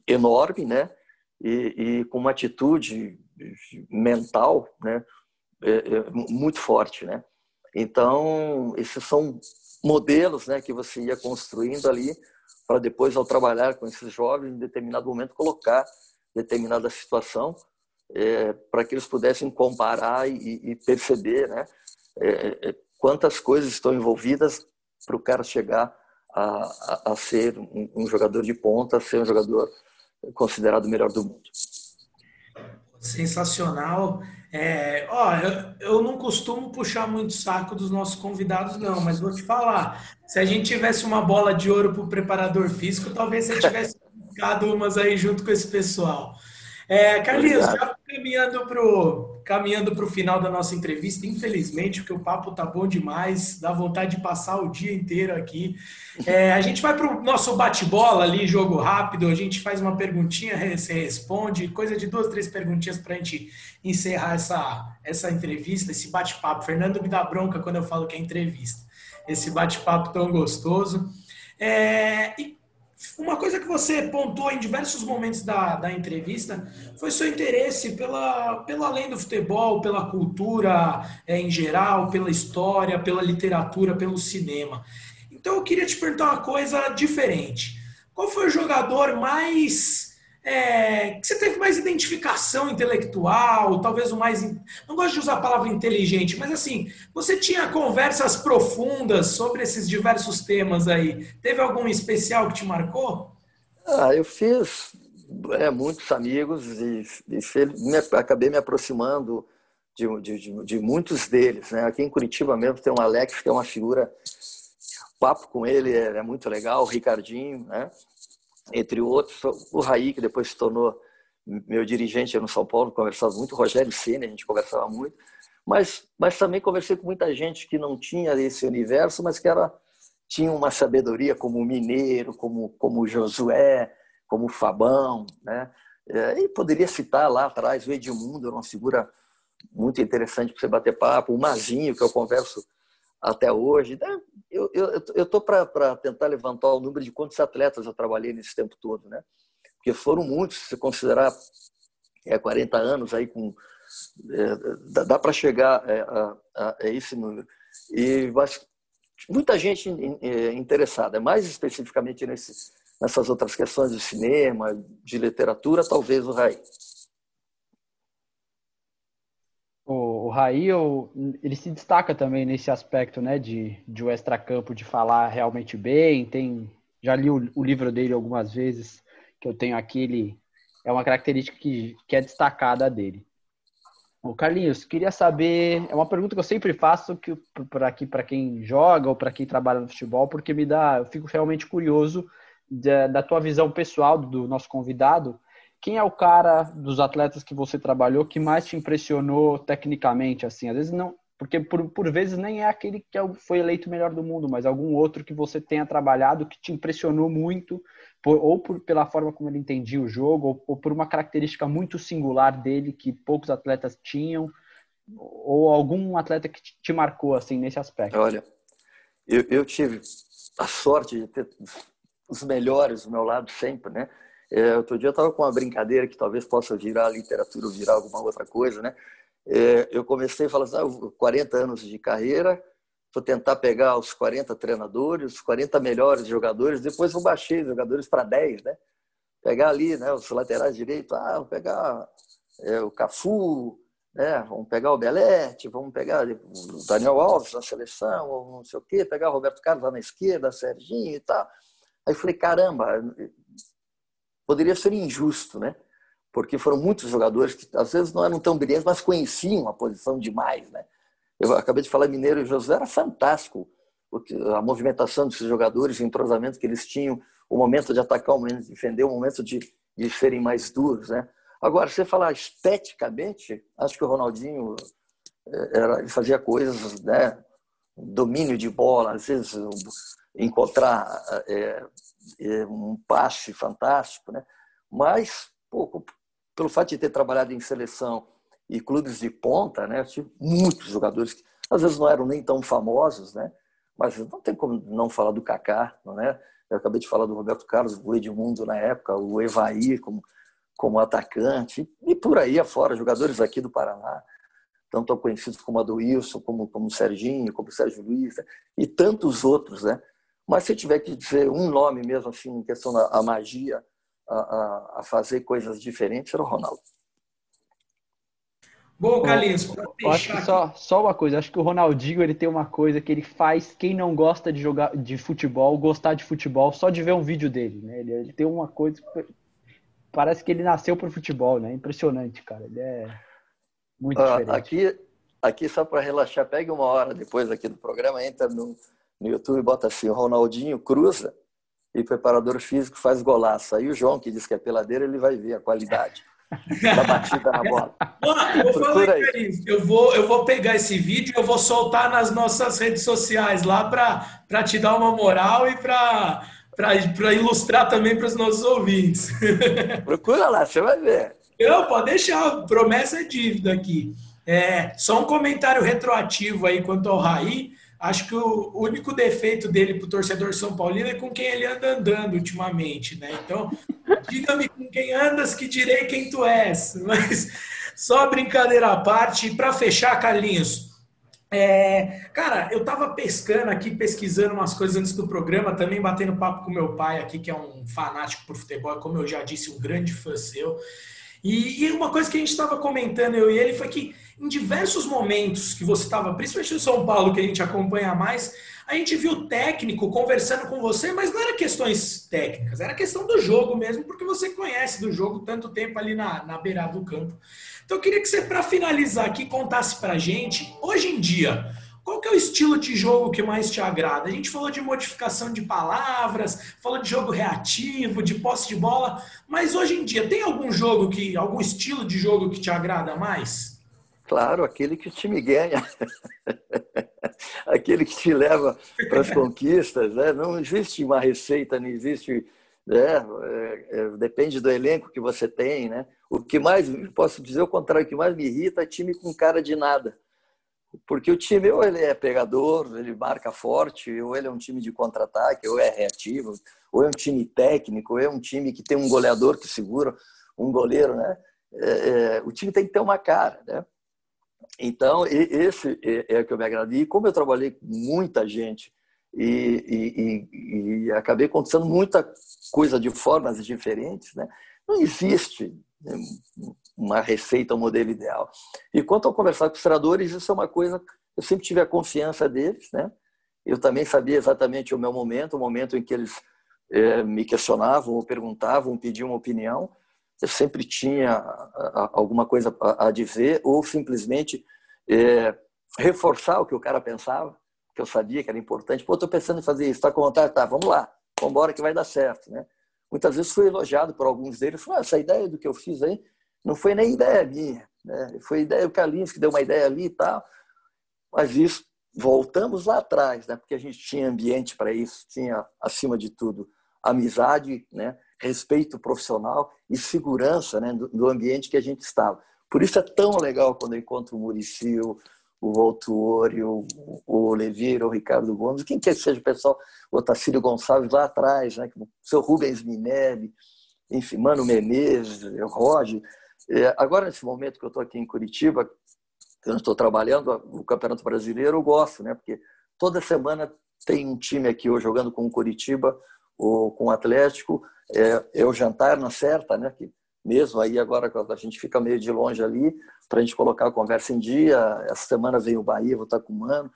A: enorme, né? E, e, com uma atitude mental, né? É, é, muito forte, né? Então, esses são modelos, né? Que você ia construindo ali para depois, ao trabalhar com esses jovens, em determinado momento, colocar determinada situação é, para que eles pudessem comparar e, e perceber né, é, é quantas coisas estão envolvidas para o cara chegar a, a, a ser um, um, jogador de ponta, ser um jogador considerado o melhor do mundo.
C: Sensacional. É, ó, eu, eu, não costumo puxar muito saco dos nossos convidados, não, mas vou te falar. Se a gente tivesse uma bola de ouro para o preparador físico, talvez você tivesse (laughs) ficado umas aí junto com esse pessoal. É, Carlinhos, já caminhando para o caminhando final da nossa entrevista, infelizmente, porque o papo tá bom demais, dá vontade de passar o dia inteiro aqui. É, a gente vai para o nosso bate-bola ali, jogo rápido, a gente faz uma perguntinha, você responde, coisa de duas, três perguntinhas para a gente encerrar essa, essa entrevista, esse bate-papo. Fernando me dá bronca quando eu falo que é entrevista. Esse bate-papo tão gostoso. É, e uma coisa que você pontuou em diversos momentos da, da entrevista foi seu interesse pela, pelo além do futebol, pela cultura é, em geral, pela história, pela literatura, pelo cinema. Então eu queria te perguntar uma coisa diferente. Qual foi o jogador mais é, que você teve mais identificação intelectual, talvez o mais. Não gosto de usar a palavra inteligente, mas assim, você tinha conversas profundas sobre esses diversos temas aí. Teve algum especial que te marcou?
A: Ah, eu fiz é, muitos amigos e, e me, acabei me aproximando de, de, de, muitos deles. Né? Aqui em Curitiba mesmo tem um Alex, que é uma figura. Papo com ele é, é muito legal, o Ricardinho, né? Entre outros, o Raí, que depois se tornou meu dirigente no São Paulo, conversava muito, Rogério Ceni, a gente conversava muito, mas, mas também conversei com muita gente que não tinha esse universo, mas que era, tinha uma sabedoria como Mineiro, como, como Josué, como Fabão, né? É, e poderia citar lá atrás o Edmundo, era uma figura muito interessante para você bater papo, o Mazinho, que eu converso até hoje. Né? Eu estou para tentar levantar o número de quantos atletas eu trabalhei nesse tempo todo, né? Porque foram muitos, se considerar é, 40 anos aí com é, dá para chegar é, a, a, a, esse número. E mas, muita gente é, interessada, mais especificamente nesse, nessas outras questões de cinema, de literatura, talvez o Raí.
B: O, o Raí, ele se destaca também nesse aspecto, né, de, de o extracampo, de falar realmente bem. Tem, já li o, o, livro dele algumas vezes, que eu tenho aqui, ele é uma característica que, que é destacada dele. O Carlinhos, queria saber, é uma pergunta que eu sempre faço que para aqui para quem joga ou para quem trabalha no futebol, porque me dá, eu fico realmente curioso da, da tua visão pessoal do nosso convidado quem é o cara dos atletas que você trabalhou que mais te impressionou tecnicamente, assim? Às vezes não, porque por, por vezes nem é aquele que é foi eleito melhor do mundo, mas algum outro que você tenha trabalhado que te impressionou muito, por, ou por, pela forma como ele entendia o jogo, ou, ou, por uma característica muito singular dele que poucos atletas tinham, ou algum atleta que te, te marcou assim nesse aspecto.
A: Olha, eu, eu tive a sorte de ter os melhores do meu lado sempre, né? É, outro dia eu estava com uma brincadeira que talvez possa virar literatura ou virar alguma outra coisa, né? É, eu comecei falar assim, ah, 40 anos de carreira, vou tentar pegar os 40 treinadores, os 40 melhores jogadores, depois eu baixei os jogadores para 10, né? Pegar ali, né, os laterais direitos, ah, vou pegar é, o Cafu, né? Vamos pegar o Belete, vamos pegar o Daniel Alves na seleção, ou não sei o quê, pegar o Roberto Carlos lá na esquerda, Serginho e tal. Aí falei, caramba, poderia ser injusto, né? Porque foram muitos jogadores que às vezes não eram tão brilhantes, mas conheciam a posição demais, né? Eu acabei de falar Mineiro e José era fantástico a movimentação desses jogadores, o entrosamento que eles tinham, o momento de atacar, o momento de defender, o momento de, de serem mais duros, né? Agora, você falar esteticamente, acho que o Ronaldinho eh, era, ele fazia coisas, né? Domínio de bola, às vezes encontrar é, um passe fantástico, né? Mas, pô, pelo fato de ter trabalhado em seleção e clubes de ponta, né? Tive muitos jogadores que às vezes não eram nem tão famosos, né? Mas não tem como não falar do Kaká, não é? Eu acabei de falar do Roberto Carlos, o Edmundo na época, o Evaí como, como atacante, e por aí afora, jogadores aqui do Paraná, tanto conhecidos como Adoilson, como, como o Serginho, como o Sérgio Luiz, né? e tantos outros, né? Mas se tiver que dizer um nome mesmo, assim, em questão da a magia, a, a, a, fazer coisas diferentes, era o Ronaldo.
B: Bom, Carlinhos, acho que só, só uma coisa, acho que o Ronaldinho ele tem uma coisa que ele faz quem não gosta de jogar de futebol, gostar de futebol só de ver um vídeo dele, né? Ele, ele tem uma coisa parece que ele nasceu para futebol, né? Impressionante, cara. Ele é muito ah, diferente.
A: Aqui, aqui só para relaxar, pegue uma hora depois aqui do programa, entra no no YouTube bota assim, Ronaldinho cruza e preparador físico faz golaço. Aí o João, que diz que é peladeira, ele vai ver a qualidade da batida na bola.
C: eu, falei, eu, vou, eu vou pegar esse vídeo e eu vou soltar nas nossas redes sociais lá para te dar uma moral e para para ilustrar também para os nossos ouvintes. (laughs)
A: Procura lá, você vai ver.
C: Não, pode deixar, promessa é dívida aqui. É, só um comentário retroativo aí quanto ao Raí. Acho que o único defeito dele para o torcedor São Paulino é com quem ele anda andando ultimamente, né? Então, (laughs) diga-me com quem andas que direi quem tu és. (laughs) Mas só brincadeira à parte, para fechar, Carlinhos, É, cara, eu tava pescando aqui, pesquisando umas coisas antes do programa, também batendo papo com meu pai aqui, que é um fanático por futebol, como eu já disse, um grande fã seu. E, e uma coisa que a gente estava comentando, eu e ele, foi que em diversos momentos que você estava, principalmente no São Paulo, que a gente acompanha mais, a gente viu o técnico conversando com você, mas não era questões técnicas, era questão do jogo mesmo, porque você conhece do jogo tanto tempo ali na, na beirada do campo. Então eu queria que você, para finalizar aqui, contasse para a gente, hoje em dia, qual que é o estilo de jogo que mais te agrada? A gente falou de modificação de palavras, falou de jogo reativo, de posse de bola, mas hoje em dia tem algum jogo que, algum estilo de jogo que te agrada mais?
A: Claro, aquele que o time ganha, (laughs) aquele que te leva para as conquistas. Né? Não existe uma receita, não existe. Né? É, é, depende do elenco que você tem. Né? O que mais, posso dizer o contrário, o que mais me irrita é time com cara de nada. Porque o time, ou ele é pegador, ele marca forte, ou ele é um time de contra-ataque, ou é reativo, ou é um time técnico, ou é um time que tem um goleador que segura um goleiro. Né? É, é, o time tem que ter uma cara. Né? Então, esse é, é o que eu me agradei. E como eu trabalhei com muita gente e, e, e, acabei acontecendo muita coisa de formas diferentes, né? não existe né, uma receita, um modelo ideal. E quanto ao conversar com os treinadores, isso é uma coisa, eu sempre tive a confiança deles, né? Eu também sabia exatamente o meu momento, o momento em que eles é, me questionavam, perguntavam, pediam uma opinião eu sempre tinha alguma coisa a dizer ou simplesmente é, reforçar o que o cara pensava, que eu sabia que era importante. Pô, estou pensando em fazer isso, está com vontade? Tá, vamos lá, vamos embora que vai dar certo, né? Muitas vezes fui elogiado por alguns deles, falaram, ah, essa ideia do que eu fiz aí não foi nem ideia minha, né? Foi ideia do Carlinhos que deu uma ideia ali e tal. Mas isso, voltamos lá atrás, né? Porque a gente tinha ambiente para isso, tinha acima de tudo amizade, né? Respeito profissional e segurança né, do, do, ambiente que a gente estava. Por isso é tão legal quando eu encontro o Murici, o, Voltuori, o, o Olivira, o Ricardo Gomes, quem quer que seja o pessoal, o Otacílio Gonçalves lá atrás, né, o seu Rubens Minelli, enfim, Mano Menezes, o Roger. É, agora, nesse momento que eu estou aqui em Curitiba, eu não estou trabalhando, o Campeonato Brasileiro eu gosto, né, porque toda semana tem um time aqui, eu jogando com o Curitiba, ou com o Atlético, é, é o jantar na certa, né? Que mesmo aí agora a gente fica meio de longe ali para a gente colocar a conversa em dia. Essa semana vem o Bahia, vou estar com o Mano.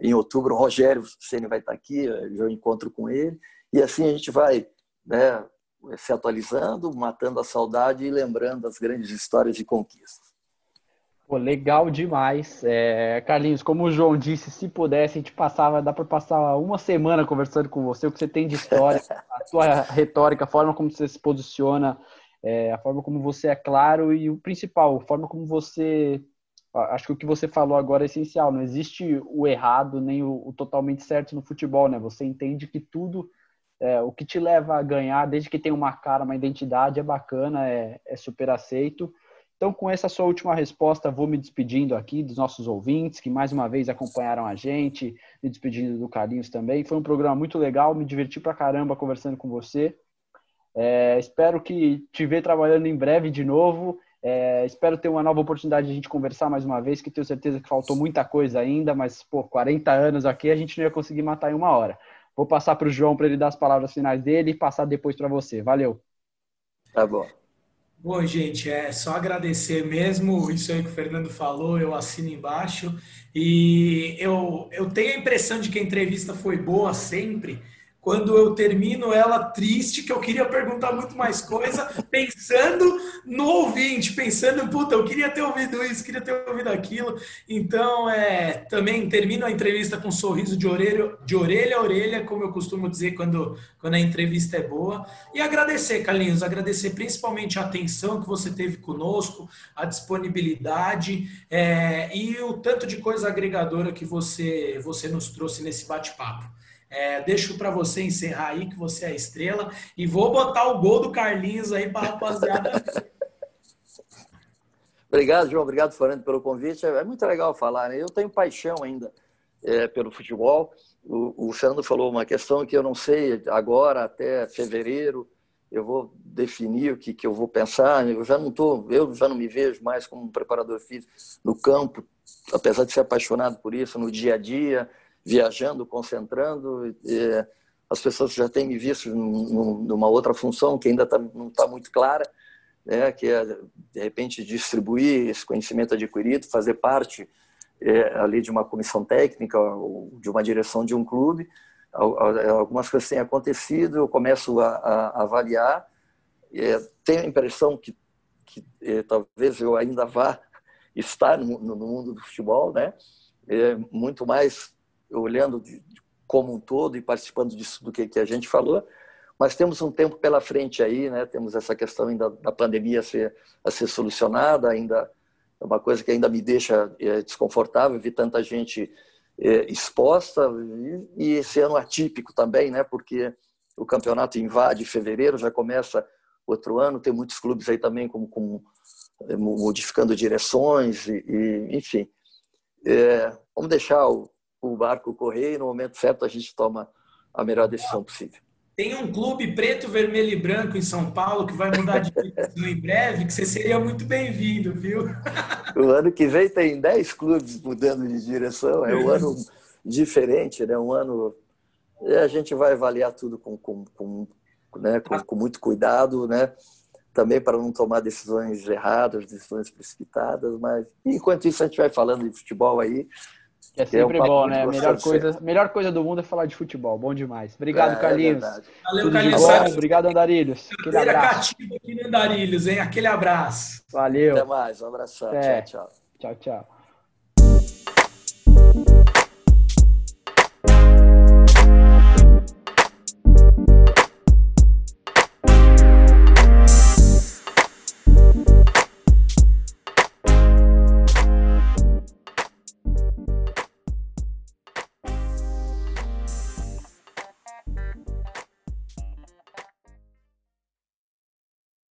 A: Em outubro o Rogério Ceni vai estar aqui, eu encontro com ele e assim a gente vai, né? Se atualizando, matando a saudade e lembrando as grandes histórias e conquistas.
B: Pô, legal demais. É, Carlinhos, como o João disse, se pudesse, a gente passava, dá para passar uma semana conversando com você, o que você tem de história, (laughs) a sua retórica, a forma como você se posiciona, é, a forma como você é claro e o principal, a forma como você. Acho que o que você falou agora é essencial. Não existe o errado nem o, o totalmente certo no futebol, né? Você entende que tudo, é, o que te leva a ganhar, desde que tem uma cara, uma identidade, é bacana, é, é super aceito. Então, com essa sua última resposta, vou me despedindo aqui dos nossos ouvintes, que mais uma vez acompanharam a gente, me despedindo do Carlinhos também. Foi um programa muito legal, me diverti pra caramba conversando com você. É, espero que te ver trabalhando em breve de novo. É, espero ter uma nova oportunidade de a gente conversar mais uma vez, que tenho certeza que faltou muita coisa ainda, mas, pô, 40 anos aqui a gente não ia conseguir matar em uma hora. Vou passar para o João para ele dar as palavras finais dele e passar depois para você. Valeu.
A: Tá bom.
C: Bom, gente, é só agradecer mesmo isso aí que o Fernando falou, eu assino embaixo. E eu, eu tenho a impressão de que a entrevista foi boa sempre, quando eu termino ela triste, que eu queria perguntar muito mais coisa, pensando no ouvinte, pensando, puta, eu queria ter ouvido isso, queria ter ouvido aquilo. Então, é, também termino a entrevista com um sorriso de orelha, de orelha a orelha, como eu costumo dizer quando, quando a entrevista é boa. E agradecer, Carlinhos, agradecer principalmente a atenção que você teve conosco, a disponibilidade é, e o tanto de coisa agregadora que você, você nos trouxe nesse bate-papo. É, deixo para você encerrar aí, que você é a estrela. E vou botar o gol do Carlinhos aí para a rapaziada. (laughs)
A: obrigado, João. Obrigado, Fernando, pelo convite. É muito legal falar. Né? Eu tenho paixão ainda é, pelo futebol. O, o Fernando falou uma questão que eu não sei agora, até fevereiro, eu vou definir o que, que eu vou pensar. Eu já não tô, eu já não me vejo mais como um preparador físico no campo apesar de ser apaixonado por isso, no dia a dia, viajando, concentrando, as pessoas já têm me visto numa outra função que ainda tá, não está muito clara, né, que é, de repente, distribuir esse conhecimento adquirido, fazer parte é, ali de uma comissão técnica ou de uma direção de um clube. Algumas coisas têm acontecido, eu começo a, a avaliar, é, tenho a impressão que, que é, talvez eu ainda vá (laughs) estar no, no, mundo do futebol, né? É, muito mais olhando de, como um todo e participando disso do que, que a gente falou, mas temos um tempo pela frente aí, né? Temos essa questão ainda da pandemia a ser, a ser solucionada, ainda é uma coisa que ainda me deixa é, desconfortável ver tanta gente é, exposta e, e esse ano atípico também, né? Porque o campeonato invade fevereiro, já começa outro ano, tem muitos clubes aí também como, como é, modificando direções e, e enfim. É, vamos deixar o, o barco correr e no momento certo a gente toma a melhor decisão possível.
C: Tem um clube preto, vermelho e branco em São Paulo que vai mudar de direção em breve, que você seria muito bem-vindo, viu?
A: O ano que vem tem 10 clubes mudando de direção, é um ano diferente, né? um ano. A gente vai avaliar tudo com, com, com, né? com, com muito cuidado, né? também para não tomar decisões erradas, decisões precipitadas, mas enquanto isso a gente vai falando de futebol aí,
B: é sempre é um bom, né? A melhor coisa, melhor coisa do mundo é falar de futebol. Bom demais. Obrigado, é, Carlinhos. É
C: Valeu, Tudo Carlinhos. Bom.
B: Obrigado, Andarilhos.
C: Aquele abraço. aqui no Andarilhos, hein? Aquele abraço.
B: Valeu.
A: Até mais. Um abração. Tchau, tchau.
B: Tchau, tchau.